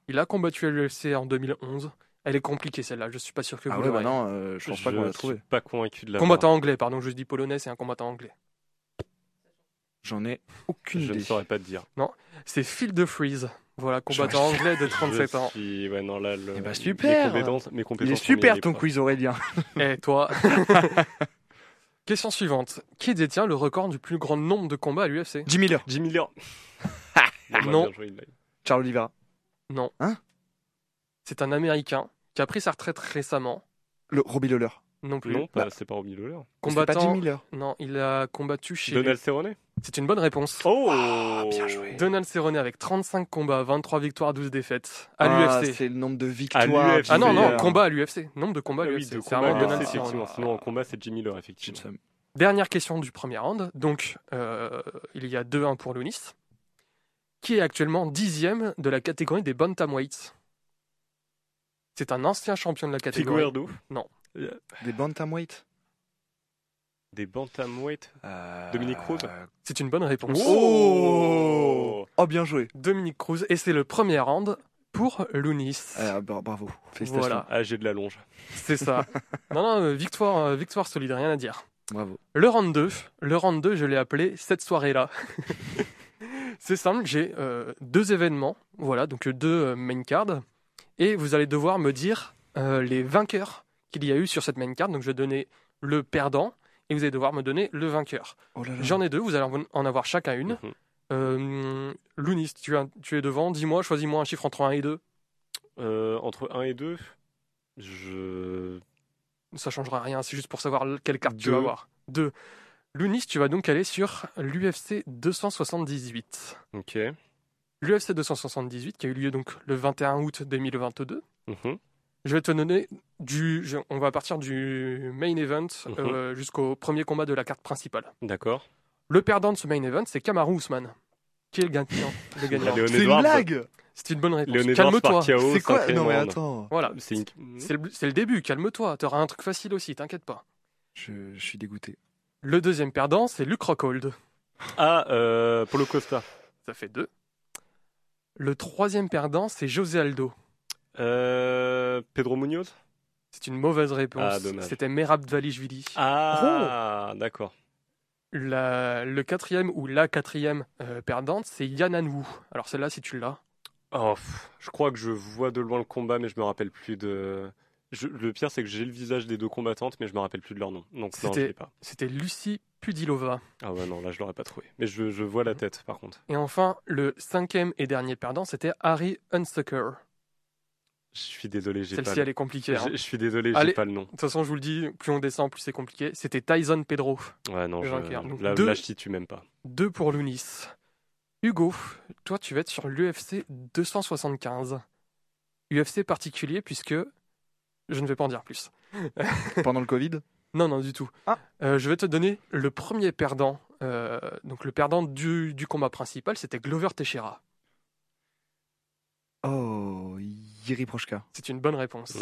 Il a combattu à l'UFC en 2011. Elle est compliquée celle-là, je suis pas sûr que Ah vous ouais, bah non, euh, je pense pas qu'on l'a suis trouvé. pas convaincu de la Combattant anglais, pardon, je dis polonais, c'est un combattant anglais. J'en ai aucune Je ne idée. saurais pas te dire. C'est Phil de Freeze. Voilà, combattant [laughs] anglais de 37 Je ans. suis- Ouais, non, là, le- Eh bah, mes super. compétences- mes Il compétences est sont super ton quiz Aurélien. [laughs] Et toi [laughs] Question suivante. Qui détient le record du plus grand nombre de combats à l'UFC Jim Miller, Jim Miller. Bah, Non. il eu. Charles Oliveira, Non. Hein? C'est un Américain qui a pris sa retraite récemment. le Robbie Lawler. Non plus. Non, pas- Bah. c'est pas Robbie Lawler. C'est pas Jim Combattant. Miller. Non, il a combattu chez. Donald Cerrone? C'est une bonne réponse. Oh bien joué. Donald Cerrone avec 35 combats, 23 victoires, 12 défaites à Ah, l'UFC. c'est le nombre de À victoires. l'UFC. Ah non, non, Miller. combat à l'UFC. Nombre de combats à Ah oui, l'UFC. de C'est combat, vraiment Donald Cerrone. effectivement. Sinon, en combat, c'est Jim Miller, effectivement. Dernière question du premier round. Donc, euh, il y a 2-1 pour Lunis, qui est actuellement dixième de la catégorie des bantamweights. C'est un ancien champion de la catégorie. Figueredo Des bantamweight. Des bantamweight. Euh, Dominique Cruz C'est une bonne réponse. Oh Oh, bien joué. Dominique Cruz. Et c'est le premier round pour Lunis. Ah, bah, bravo. Félicitations. Voilà, Ah, j'ai de la longe. c'est ça. [laughs] non, non, euh, victoire, euh, victoire solide, rien à dire. Bravo. Le round 2, le round 2, je l'ai appelé cette soirée-là. [laughs] c'est simple, j'ai euh, deux événements, voilà, donc euh, deux euh, main cards, et vous allez devoir me dire euh, les vainqueurs qu'il y a eu sur cette main card. Donc je vais donner le perdant, et vous allez devoir me donner le vainqueur. Oh. J'en ai deux, vous allez en- avoir chacun une. Euh, Lounis, tu, as- tu es devant. Dis-moi, choisis-moi un chiffre entre 1 et 2. Euh, entre 1 et 2, je. Ça changera rien, c'est juste pour savoir quelle carte tu vas avoir. 2. Lounis, tu vas donc aller sur l'UFC 278. Ok. L'UFC 278 qui a eu lieu donc le 21 août 2022. Mhm. Je vais te donner du. je- on va partir du main event Mhm. euh, jusqu'au premier combat de la carte principale. D'accord. Le perdant de ce main event, c'est Kamaru Usman. Qui est le gagnant, le [laughs] gagnant? C'est une blague C'est une bonne réponse. Calme-toi. C'est quoi? Non mais attends, Voilà, C'est une- le, début, calme-toi. T'auras un truc facile aussi, t'inquiète pas. je, je suis dégoûté. Le deuxième perdant, c'est Luke Rockhold. Ah, euh, Polo Costa. Ça fait deux. Le troisième perdant, c'est José Aldo. Euh, Pedro Munoz? C'est une mauvaise réponse. Ah, dommage. C'était Merab Dvalishvili. Ah, d'accord. La- le quatrième ou la quatrième euh, perdante, c'est Yanan Wu. Alors celle-là, si tu l'as. Oh, je crois que je vois de loin le combat, mais je me rappelle plus de. Je- le pire, c'est que j'ai le visage des deux combattantes, mais je me rappelle plus de leur nom. Donc C'était-. C'était Lucie Pudilova. Ah ouais, non, là, je l'aurais pas trouvé. Mais je, je vois la tête, par contre. Et enfin, le cinquième et dernier perdant, c'était Harry Unsucker. Je suis désolé, j'ai pas. Celle-ci, le- elle est compliquée. hein. Je, je suis désolé, j'ai pas le nom. De toute façon, je vous le dis, plus on descend, plus c'est compliqué. C'était Tyson Pedro. Ouais, non, je. Donc, là, deux- là, je situe même pas. Deux pour Lounis. Hugo, toi, tu vas être sur l'UFC 275. UFC particulier puisque je ne vais pas en dire plus. [laughs] Pendant le Covid Non, non, du tout. Ah. Euh, je vais te donner le premier perdant. euh, donc le perdant du, du combat principal, c'était Glover Teixeira. Oh, Yiri Prochka. C'est une bonne réponse.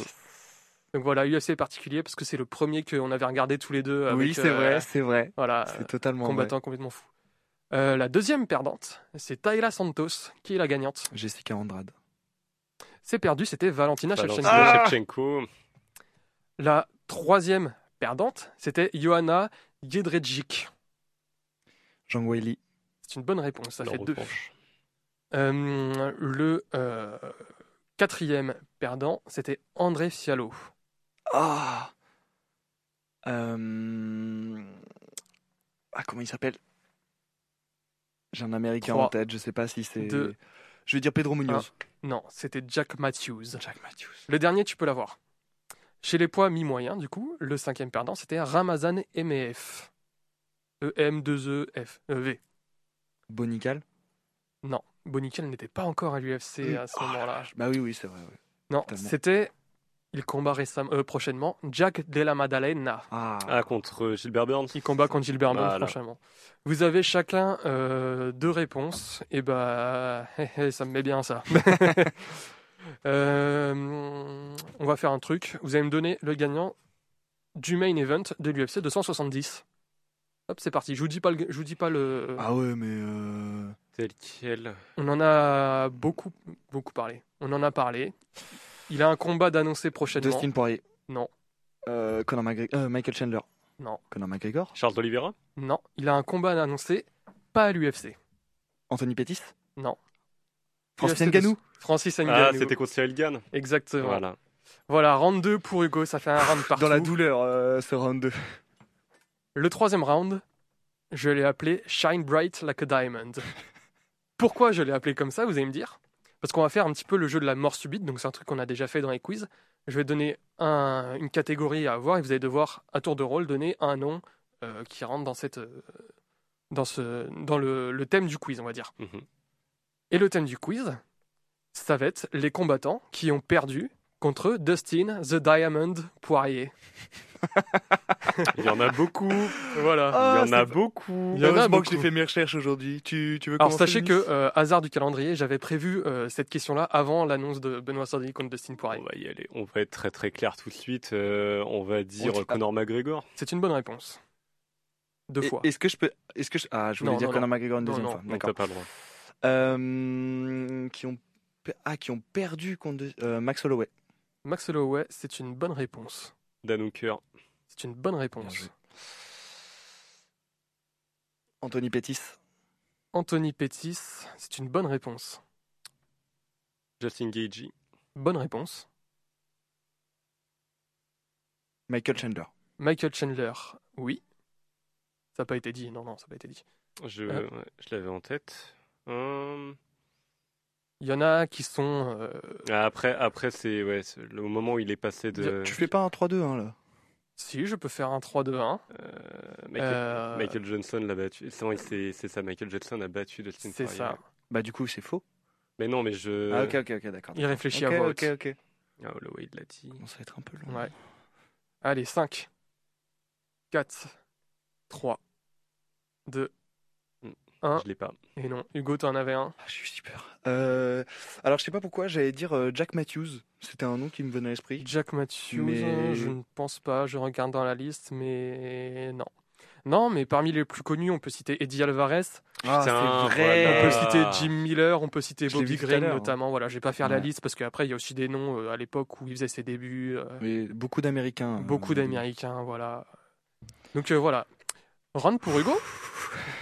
Donc voilà, UFC particulier parce que c'est le premier qu'on avait regardé tous les deux. Avec, oui, c'est euh, vrai, c'est vrai. Voilà, C'est totalement vrai. combattant complètement fou. Euh, la deuxième perdante, c'est Tayla Santos, qui est la gagnante. Jessica Andrade. C'est perdu, c'était Valentina Valentina Shevchenko. Ah Shevchenko. La troisième perdante, c'était Johanna Jedrzejczyk. Jean Wiley. C'est une bonne réponse, ça La fait deux. Euh, le euh, quatrième perdant, c'était André Fiallo. Ah Euh, Ah, comment il s'appelle? J'ai un américain en tête, je sais pas si c'est. Je vais dire Pedro Munoz. Non, c'était Jack Matthews. Jack Matthews. Le dernier, tu peux l'avoir. Chez les poids mi-moyens, du coup, le cinquième perdant, c'était Ramazan MEF. E E-M-2-E-F. E V. Bonical? Non, Bonical n'était pas encore à l'UFC à ce Oh, moment-là. Bah oui, oui, c'est vrai. Non, c'était. Il combat récemment, euh, prochainement Jack Della Maddalena. Ah, Ah, contre euh, Gilbert Burns. Il combat contre Gilbert Burns Voilà. prochainement. Vous avez chacun euh, deux réponses. Et bah, hé, [laughs] hé, ça me met bien ça. [laughs] Euh, on va faire un truc. Vous allez me donner le gagnant du main event de l'UFC 270. Hop, c'est parti. Je vous dis pas le. Je vous dis pas le. ah ouais, mais. euh, Tel quel. On en a beaucoup, beaucoup parlé. On en a parlé. Il a un combat d'annoncer prochainement. Dustin Poirier. Non. Euh, Conor McGregor. euh, Michael Chandler. Non. Conor McGregor. Charles Oliveira Non, il a un combat d'annoncer, pas à l'UFC. Anthony Pettis. Non. Francis UFC Ngannou. Francis Ah, Ngannou. c'était contre Cyril Gann. Exactement. Voilà. Voilà. round 2 pour Hugo, ça fait un round partout. [laughs] Dans la douleur, euh, ce round 2. Le troisième round, je l'ai appelé Shine Bright Like a Diamond. [laughs] Pourquoi je l'ai appelé comme ça, vous allez me dire? Parce qu'on va faire un petit peu le jeu de la mort subite, donc c'est un truc qu'on a déjà fait dans les quiz. Je vais donner un- une catégorie à avoir et vous allez devoir, à tour de rôle, donner un nom euh, qui rentre dans, cette, euh, dans, ce, dans le, le thème du quiz, on va dire. Mhm. Et le thème du quiz, ça va être les combattants qui ont perdu contre Dustin The Diamond Poirier. [laughs] Il y en a beaucoup. Voilà. Ah, Il y en a beaucoup. Il y en a Heureusement que j'ai beaucoup. fait mes recherches aujourd'hui. Tu, tu veux Alors sachez que, euh, hasard du calendrier, j'avais prévu euh, cette question-là avant l'annonce de Benoît Sardini contre Dustin Poirier. On va y aller. On va être très très clair tout de suite. Euh, on va dire On Conor McGregor. C'est une bonne réponse. Deux Et- fois. Est-ce que je peux. Est-ce que je... Ah, je voulais Non, dire non, Conor non. McGregor une Non, deuxième non. fois. D'accord. pas le droit. Euh, qui ont. Ah, qui ont perdu contre euh, Max Holloway. Max Holloway, c'est une bonne réponse. Dan Hooker. C'est une bonne réponse. Anthony Pettis. Anthony Pettis, c'est une bonne réponse. Justin Gagey. Bonne réponse. Michael Chandler. Michael Chandler, oui. Ça n'a pas été dit, non, non, ça n'a pas été dit. Je, Euh. ouais, je l'avais en tête. Hum, Il y en a qui sont. euh, ah, Après, après c'est ouais, le au moment où il est passé de. Tu fais pas un 3-2-1 là? Si, je peux faire un 3-2-1. Euh, Michael, Euh, Michael Johnson l'a battu. C'est vrai, C'est c'est ça, Michael Johnson a battu Dustin C'est ça. Bah du coup c'est faux. Mais non, mais je. Ah ok ok ok d'accord. Il réfléchit ok, à voix ok ok. Ah, Holloway il l'a dit. Bon, ça va être un peu long. Ouais. Allez, 5, 4, 3, 2, 1. Je l'ai pas. Et non, Hugo, t'en avais un. Ah, j'ai eu si peur. Euh, alors je sais pas pourquoi j'allais dire euh, Jack Matthews. C'était un nom qui me venait à l'esprit. Jack Matthews, Mais- je ne pense pas. Je regarde dans la liste, mais non. Non, mais parmi les plus connus, on peut citer Eddie Alvarez, Ah Putain, c'est vrai. on peut citer Jim Miller, on peut citer Bobby Green hein. notamment. Voilà, je vais pas faire la liste parce qu'après il y a aussi des noms euh, à l'époque où il faisait ses débuts. euh, Mais beaucoup d'Américains. euh, Beaucoup d'Américains, voilà. Donc euh, voilà. Round pour Hugo?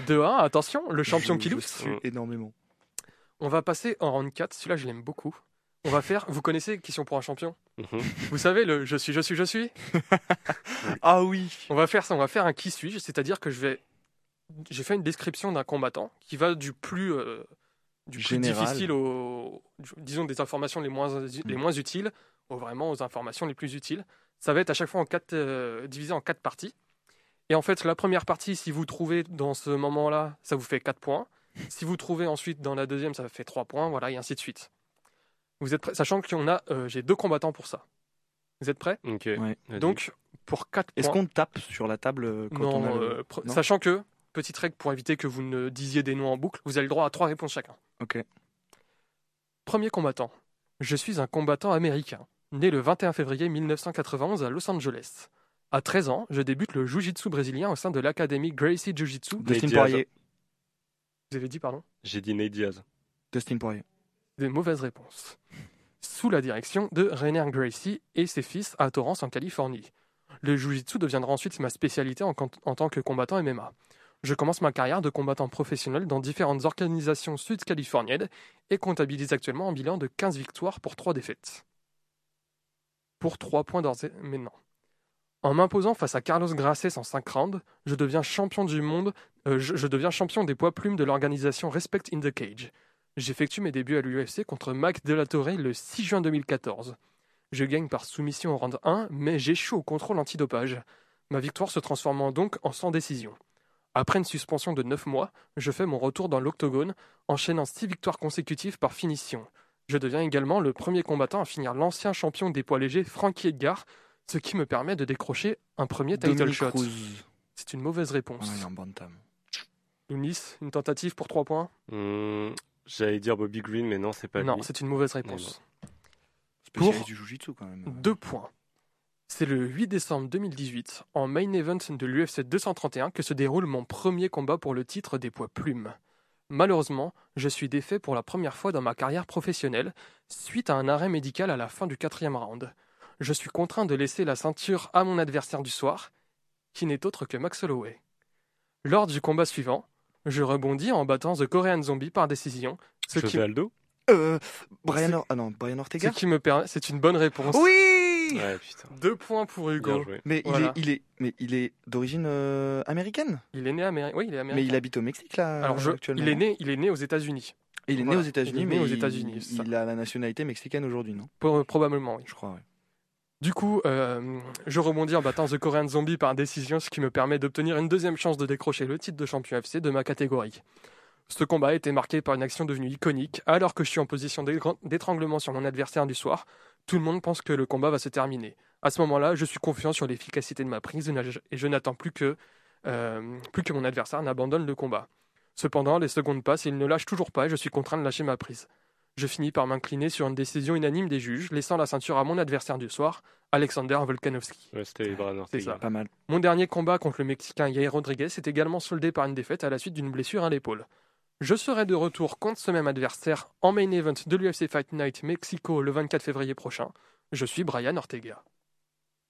2-1, attention, le champion qui je loupe. énormément. On va passer en round 4, celui-là je l'aime beaucoup. On va faire, vous connaissez Question pour un champion? Mhm. Vous savez le je suis, je suis, je suis? [laughs] Ah oui. On va faire ça, on va faire un qui suis-je, c'est-à-dire que je vais... J'ai fait une description d'un combattant qui va du plus, euh, du plus Général. difficile au... Disons des informations les moins, les Mm. moins utiles, aux, vraiment aux informations les plus utiles. Ça va être à chaque fois en quatre, euh, divisé en quatre parties. Et en fait, la première partie, si vous trouvez dans ce moment-là, ça vous fait 4 points. Si vous trouvez ensuite dans la deuxième, ça fait 3 points, voilà, et ainsi de suite. Vous êtes prêts? Sachant qu'on a, euh, j'ai deux combattants pour ça. Vous êtes prêts? Ok. Ouais. vas-y. Donc, pour 4 points. Est-ce qu'on tape sur la table euh, quand non, on a le... euh, Non? sachant que, petite règle pour éviter que vous ne disiez des noms en boucle, vous avez le droit à 3 réponses chacun. Ok. Premier combattant. Je suis un combattant américain, né le 21 février 1991 à Los Angeles. À 13 ans, je débute le jiu-jitsu brésilien au sein de l'académie Gracie Jiu-Jitsu. Dustin. Poirier. Vous avez dit, pardon? J'ai dit Nate Diaz. Dustin Poirier. Des mauvaises réponses. Sous la direction de Rainer Gracie et ses fils à Torrance en Californie. Le Jiu-Jitsu deviendra ensuite ma spécialité en tant que combattant MMA. Je commence ma carrière de combattant professionnel dans différentes organisations sud-californiennes et comptabilise actuellement un bilan de 15 victoires pour 3 défaites. Pour 3 points d'ores et maintenant. En m'imposant face à Carlos Graces en 5 rounds, je deviens champion du monde, euh, je, deviens champion des poids plumes de l'organisation Respect in the Cage. J'effectue mes débuts à l'UFC contre Mac Delatore le 6 juin 2014. Je gagne par soumission au round 1, mais j'échoue au contrôle antidopage. Ma victoire se transformant donc en sans décision. Après une suspension de 9 mois, je fais mon retour dans l'octogone, enchaînant 6 victoires consécutives par finition. Je deviens également le premier combattant à finir l'ancien champion des poids légers Frankie Edgar, ce qui me permet de décrocher un premier title shot. Cruz. C'est une mauvaise réponse. Ouais, il est en bantam. Une tentative pour 3 points Hum, J'allais dire Bobby Green, mais non, c'est pas Non, lui. c'est une mauvaise réponse. Pour- du Jiu-Jitsu quand même. Deux points. C'est le 8 décembre 2018, en main event de l'UFC 231, que se déroule mon premier combat pour le titre des poids plumes. Malheureusement, je suis défait pour la première fois dans ma carrière professionnelle, suite à un arrêt médical à la fin du quatrième round. Je suis contraint de laisser la ceinture à mon adversaire du soir, qui n'est autre que Max Holloway. Lors du combat suivant, je rebondis en battant The Korean Zombie par décision, ce qui, Aldo Euh, Brian, Or- ah non, Brian ce Ortega. qui me permet. C'est une bonne réponse. Oui. Ouais, putain. Deux points pour Hugo. Mais Voilà. il est, il est, mais il est d'origine euh, américaine. Il est né américain. Oui, il est américain. Mais il habite au Mexique là. Alors, je- actuellement. il est né, il est né aux États-Unis. Et il est né aux États-Unis, Il est né mais aux il- États-Unis, ça. Il a la nationalité mexicaine aujourd'hui, non? Pro- probablement, oui. Je crois. Ouais. Du coup, euh, je rebondis en battant The Korean Zombie par décision, ce qui me permet d'obtenir une deuxième chance de décrocher le titre de champion FC de ma catégorie. Ce combat a été marqué par une action devenue iconique. Alors que je suis en position d'étranglement sur mon adversaire du soir, tout le monde pense que le combat va se terminer. À ce moment-là, je suis confiant sur l'efficacité de ma prise et je n'attends plus que, euh, plus que mon adversaire n'abandonne le combat. Cependant, les secondes passent et il ne lâche toujours pas et je suis contraint de lâcher ma prise. Je finis par m'incliner sur une décision unanime des juges, laissant la ceinture à mon adversaire du soir, Alexander Volkanovski. Ouais, C'était Brian Ortega. ça. Pas mal. Mon dernier combat contre le Mexicain Yair Rodriguez est également soldé par une défaite à la suite d'une blessure à l'épaule. Je serai de retour contre ce même adversaire en main event de l'UFC Fight Night Mexico le 24 février prochain. Je suis Brian Ortega.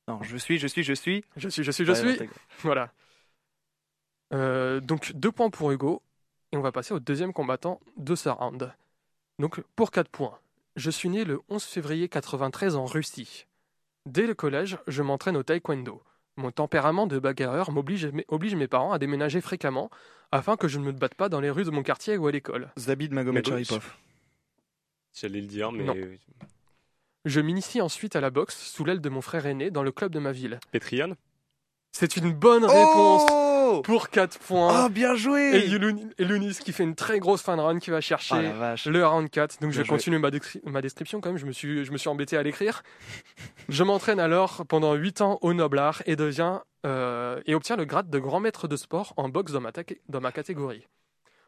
Non, je suis, je suis, je suis. Je suis, je suis, je Brian suis. Ortega. [laughs] Voilà. Euh, donc deux points pour Hugo. Et on va passer au deuxième combattant de ce round. Donc pour 4 points. Je suis né le 11 février 93 en Russie. Dès le collège, je m'entraîne au taekwondo. Mon tempérament de bagarreur m'oblige oblige mes parents à déménager fréquemment afin que je ne me batte pas dans les rues de mon quartier ou à l'école. Zabid Magomed Sharipov. J'allais le dire, mais Non. Je m'initie ensuite à la boxe sous l'aile de mon frère aîné dans le club de ma ville. Petrian? C'est une bonne réponse Oh pour 4 points. Ah, bien joué et Lunis qui fait une très grosse fin de run qui va chercher vache. le round 4. Donc je vais continuer ma, descri- ma description quand même. Je me suis, je me suis embêté à l'écrire. je m'entraîne alors pendant 8 ans au Noblard et deviens euh, et obtiens le grade de grand maître de sport en boxe dans ma, dans ma catégorie.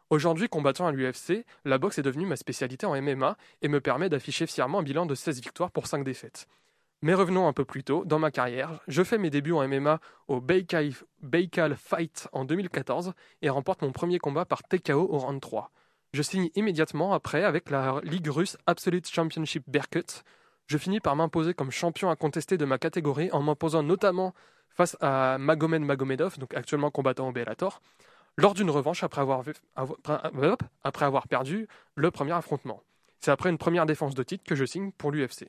Aujourd'hui, combattant à l'UFC, la boxe est devenue ma spécialité en MMA et me permet d'afficher fièrement un bilan de 16 victoires pour 5 défaites. Mais revenons un peu plus tôt, dans ma carrière, je fais mes débuts en MMA au Baikal, Fight en 2014 et remporte mon premier combat par TKO au round 3. Je signe immédiatement après avec la ligue russe Absolute Championship Berkut. Je finis par m'imposer comme champion incontesté de ma catégorie en m'imposant notamment face à Magomed Magomedov, actuellement combattant au Bellator, lors d'une revanche après avoir perdu le premier affrontement. C'est après une première défense de titre que je signe pour l'UFC.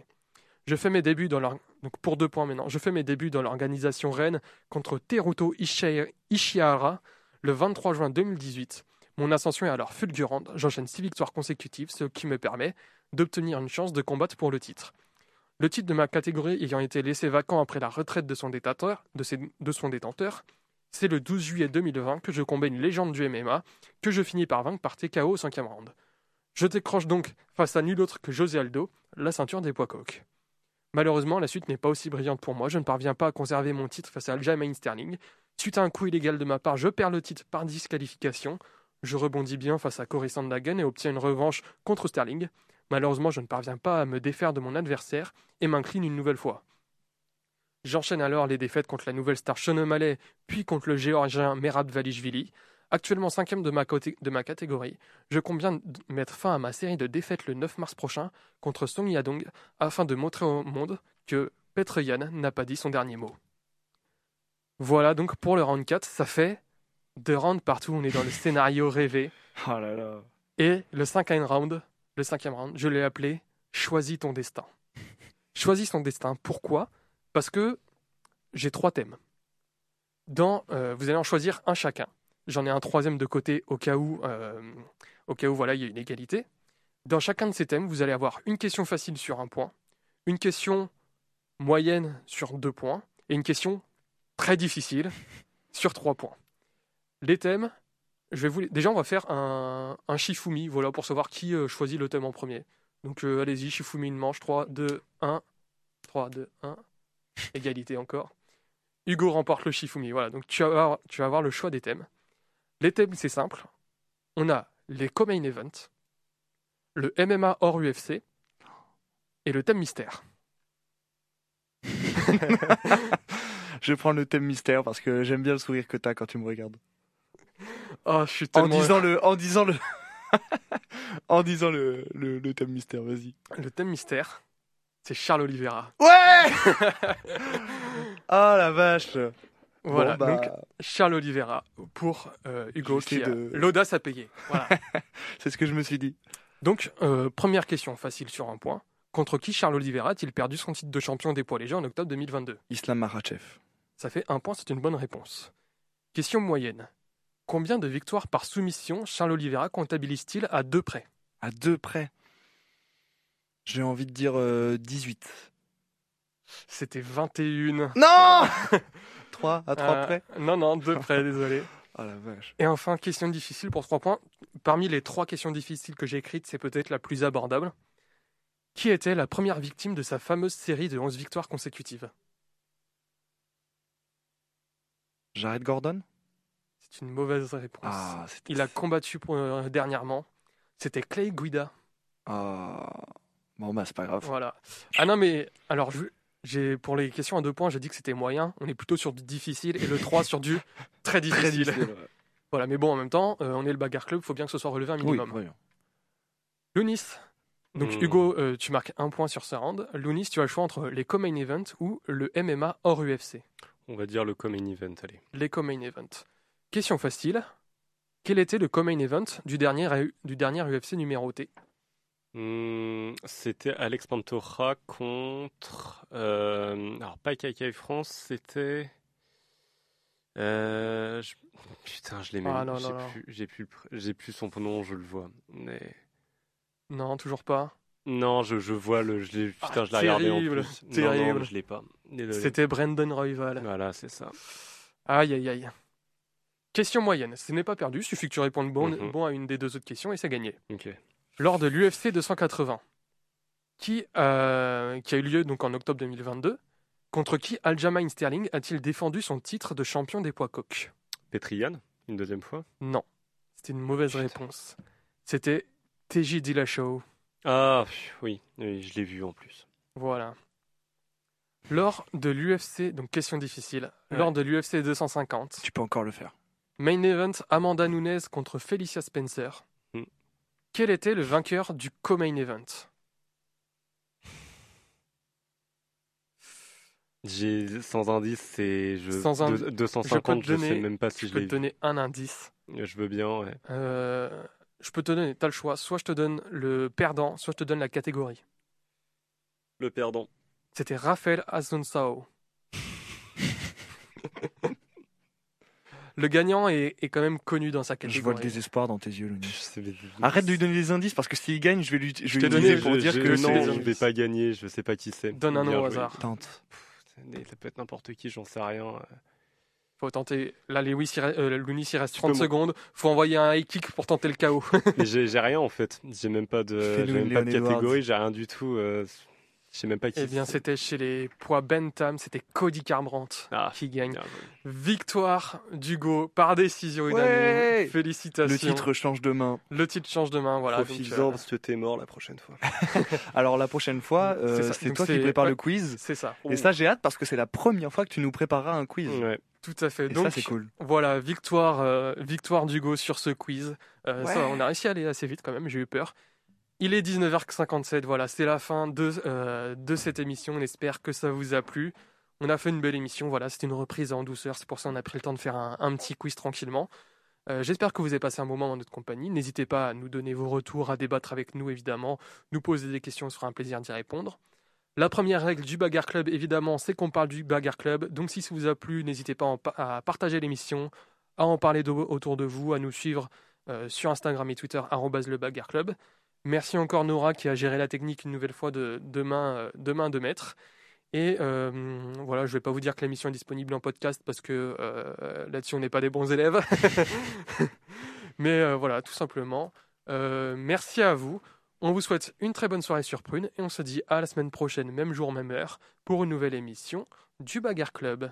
Je fais mes débuts dans donc pour deux points maintenant. Je fais mes débuts dans l'organisation Rennes contre Teruto Ishihara le 23 juin 2018. Mon ascension est alors fulgurante. J'enchaîne six victoires consécutives, ce qui me permet d'obtenir une chance de combattre pour le titre. Le titre de ma catégorie ayant été laissé vacant après la retraite de son détenteur, c'est le 12 juillet 2020 que je combats une légende du MMA, que je finis par vaincre par TKO au cinquième round. Je décroche donc, face à nul autre que José Aldo, la ceinture des poids coqs. Malheureusement, la suite n'est pas aussi brillante pour moi. Je ne parviens pas à conserver mon titre face à Aljamain Sterling. Suite à un coup illégal de ma part, je perds le titre par disqualification. Je rebondis bien face à Cory Sandhagen et obtiens une revanche contre Sterling. Malheureusement, je ne parviens pas à me défaire de mon adversaire et m'incline une nouvelle fois. J'enchaîne alors les défaites contre la nouvelle star Sean puis contre le géorgien Merab Valishvili. Actuellement cinquième de ma, côté- de ma catégorie, je compte bien mettre fin à ma série de défaites le 9 mars prochain contre Song Yadong afin de montrer au monde que Petr Yan n'a pas dit son dernier mot. Voilà donc pour le round 4, ça fait deux rounds partout, on est dans le [laughs] scénario rêvé. Oh là là. Et le cinquième round, le cinquième round, je l'ai appelé Choisis ton destin. Choisis ton destin. Pourquoi? Parce que j'ai trois thèmes. Dans, euh, vous allez en choisir un chacun. J'en ai un troisième de côté au cas où, euh, au cas voilà, il y a une égalité. Dans chacun de ces thèmes, vous allez avoir une question facile sur un point, une question moyenne sur deux points et une question très difficile sur trois points. Les thèmes, déjà on va faire un, un Shifumi voilà pour savoir qui euh, choisit le thème en premier. Donc euh, allez-y Shifumi une manche 3 2 1 3 2 1 égalité encore. Hugo remporte le Shifumi. Voilà, donc tu vas avoir le choix des thèmes. Les thèmes c'est simple. On a les co-main events, le MMA hors UFC et le thème mystère. [laughs] Je prends le thème mystère parce que j'aime bien le sourire que t'as quand tu me regardes. Oh, je suis En disant le, en disant le, [laughs] en disant le, le, le thème mystère, vas-y. le thème mystère, c'est Charles Oliveira. Ouais [laughs] Ah la vache. Voilà, Bon, bah, donc Charles Oliveira pour euh, Hugo qui a de- l'audace à payer. Voilà. [laughs] c'est ce que je me suis dit. Donc, euh, première question facile sur un point. Contre qui Charles Oliveira a-t-il perdu son titre de champion des poids légers en octobre 2022 Islam Makhachev. Ça fait un point, c'est une bonne réponse. Question moyenne. Combien de victoires par soumission Charles Oliveira comptabilise-t-il à deux près? À deux près. J'ai envie de dire euh, 18. C'était 21. Non [laughs] 3 à 3 Euh, près Non, non, deux près, désolé. [laughs] La vache. Et enfin, question difficile pour trois points. Parmi les trois questions difficiles que j'ai écrites, c'est peut-être la plus abordable. Qui était la première victime de sa fameuse série de 11 victoires consécutives? Jared Gordon? C'est une mauvaise réponse. Ah. Il a combattu pour- euh, dernièrement. C'était Clay Guida. Ah. Bon bah c'est pas grave. Voilà. Ah non, mais alors, je- j'ai pour les questions à deux points, j'ai dit que c'était moyen. On est plutôt sur du difficile et le 3 sur du [laughs] très difficile. Très difficile. ouais. Voilà, mais bon, en même temps, euh, on est le bagarre club, faut bien que ce soit relevé un Oui, minimum. voyons. Lounis. Donc Hmm. Hugo, euh, tu marques un point sur ce round. Lounis, tu as le choix entre les co-main events ou le MMA hors UFC. On va dire le common event, allez. Les co-main events. Question facile. Quel était le co-main event du dernier, du dernier UFC numéroté? Hmm, C'était Alex Pantoja contre. euh, alors, pas KK France, c'était. Euh, je- Putain, je l'ai même. Ah, non, j'ai non, non. plus, j'ai plus, j'ai son nom, je le vois. Mais Non, toujours pas. non, je, je vois le, je l'ai, putain, Ah, je l'ai regardé en plus. Non, terrible. non, je l'ai pas. C'était Brandon Royval. Voilà, c'est ça. Aïe, aïe, aïe. Question moyenne. Ce n'est pas perdu. Suffit que tu répondes bon, Mhm. bon à une des deux autres questions et c'est gagné. Ok. Lors de l'UFC 280, qui, euh, qui a eu lieu donc en octobre 2022, contre qui Aljamain Sterling a-t-il défendu son titre de champion des poids coqs? Petrian, une deuxième fois. Non. C'était une mauvaise Putain. réponse. C'était TJ Dillashaw. Ah oui, oui, je l'ai vu en plus. Voilà. Lors de l'UFC, donc question difficile, Ouais. lors de l'UFC 250, Tu peux encore le faire. main event Amanda Nunes contre Felicia Spencer. Quel était le vainqueur du co-main event? J'ai sans indice, c'est je Sans deux- 250. je te sais donner- même pas si Je je peux te donner un indice. Je veux bien. Ouais. Euh, je peux te donner, t'as le choix. Soit je te donne le perdant, soit je te donne la catégorie. Le perdant. C'était Rafael Asuncao. [laughs] le gagnant est, est quand même connu dans sa Je vois catégorie. le désespoir dans tes yeux, sais- Arrête de lui donner des indices parce que s'il gagne, je vais lui, je Je vais t'ai l'utiliser donné- pour Je- dire je- que non, je vais pas gagner. Je sais pas qui c'est. Donne un nom au hasard. Tente. Ça peut être n'importe qui, j'en sais rien. Faut tenter. Là, Lewis, il re- euh, Lounis, il reste 30 peux m'en- secondes. Faut envoyer un high kick pour tenter le KO. Mais j'ai rien en fait. J'ai même pas de, même une pas de catégorie. J'ai rien du tout. euh, Je sais même pas qui. Eh bien, c'était chez les poids Bentham. C'était Cody Carbrandt Ah, qui gagne. Victoire d'Hugo par décision unanime. Ouais Félicitations. Le titre change de main. Le titre change de main. Voilà. Profites-en euh, parce que t'es mort la prochaine fois. [laughs] Alors la prochaine fois, euh, C'est toi qui ouais. le quiz. c'est ça. Et ça, j'ai hâte parce que c'est la première fois que tu nous prépareras un quiz. Ouais. Tout à fait. Et Donc, ça, c'est cool. Voilà, victoire, euh, victoire d'Hugo sur ce quiz. Euh, ça, on a réussi à aller assez vite quand même, j'ai eu peur. Il est 19h57, voilà, c'est la fin de, euh, de cette émission. On espère que ça vous a plu. On a fait une belle émission, voilà, c'était une reprise en douceur, c'est pour ça qu'on a pris le temps de faire un, petit quiz tranquillement. Euh, J'espère que vous avez passé un moment en notre compagnie. N'hésitez pas à nous donner vos retours, à débattre avec nous évidemment, nous poser des questions, ce sera un plaisir d'y répondre. La première règle du Bagarre Club, évidemment, c'est qu'on parle du Bagarre Club. Donc si ça vous a plu, n'hésitez pas à partager l'émission, à en parler autour de vous, à nous suivre euh, sur Instagram et Twitter, le Club. Merci encore Nora qui a géré la technique une nouvelle fois de, de, main, euh, de main de maître. Et euh, voilà, je ne vais pas vous dire que l'émission est disponible en podcast parce que euh, là-dessus on n'est pas des bons élèves. [laughs] Mais euh, voilà, tout simplement. Merci à vous. On vous souhaite une très bonne soirée sur Prune et on se dit à la semaine prochaine, même jour, même heure, pour une nouvelle émission du Bagarre Club.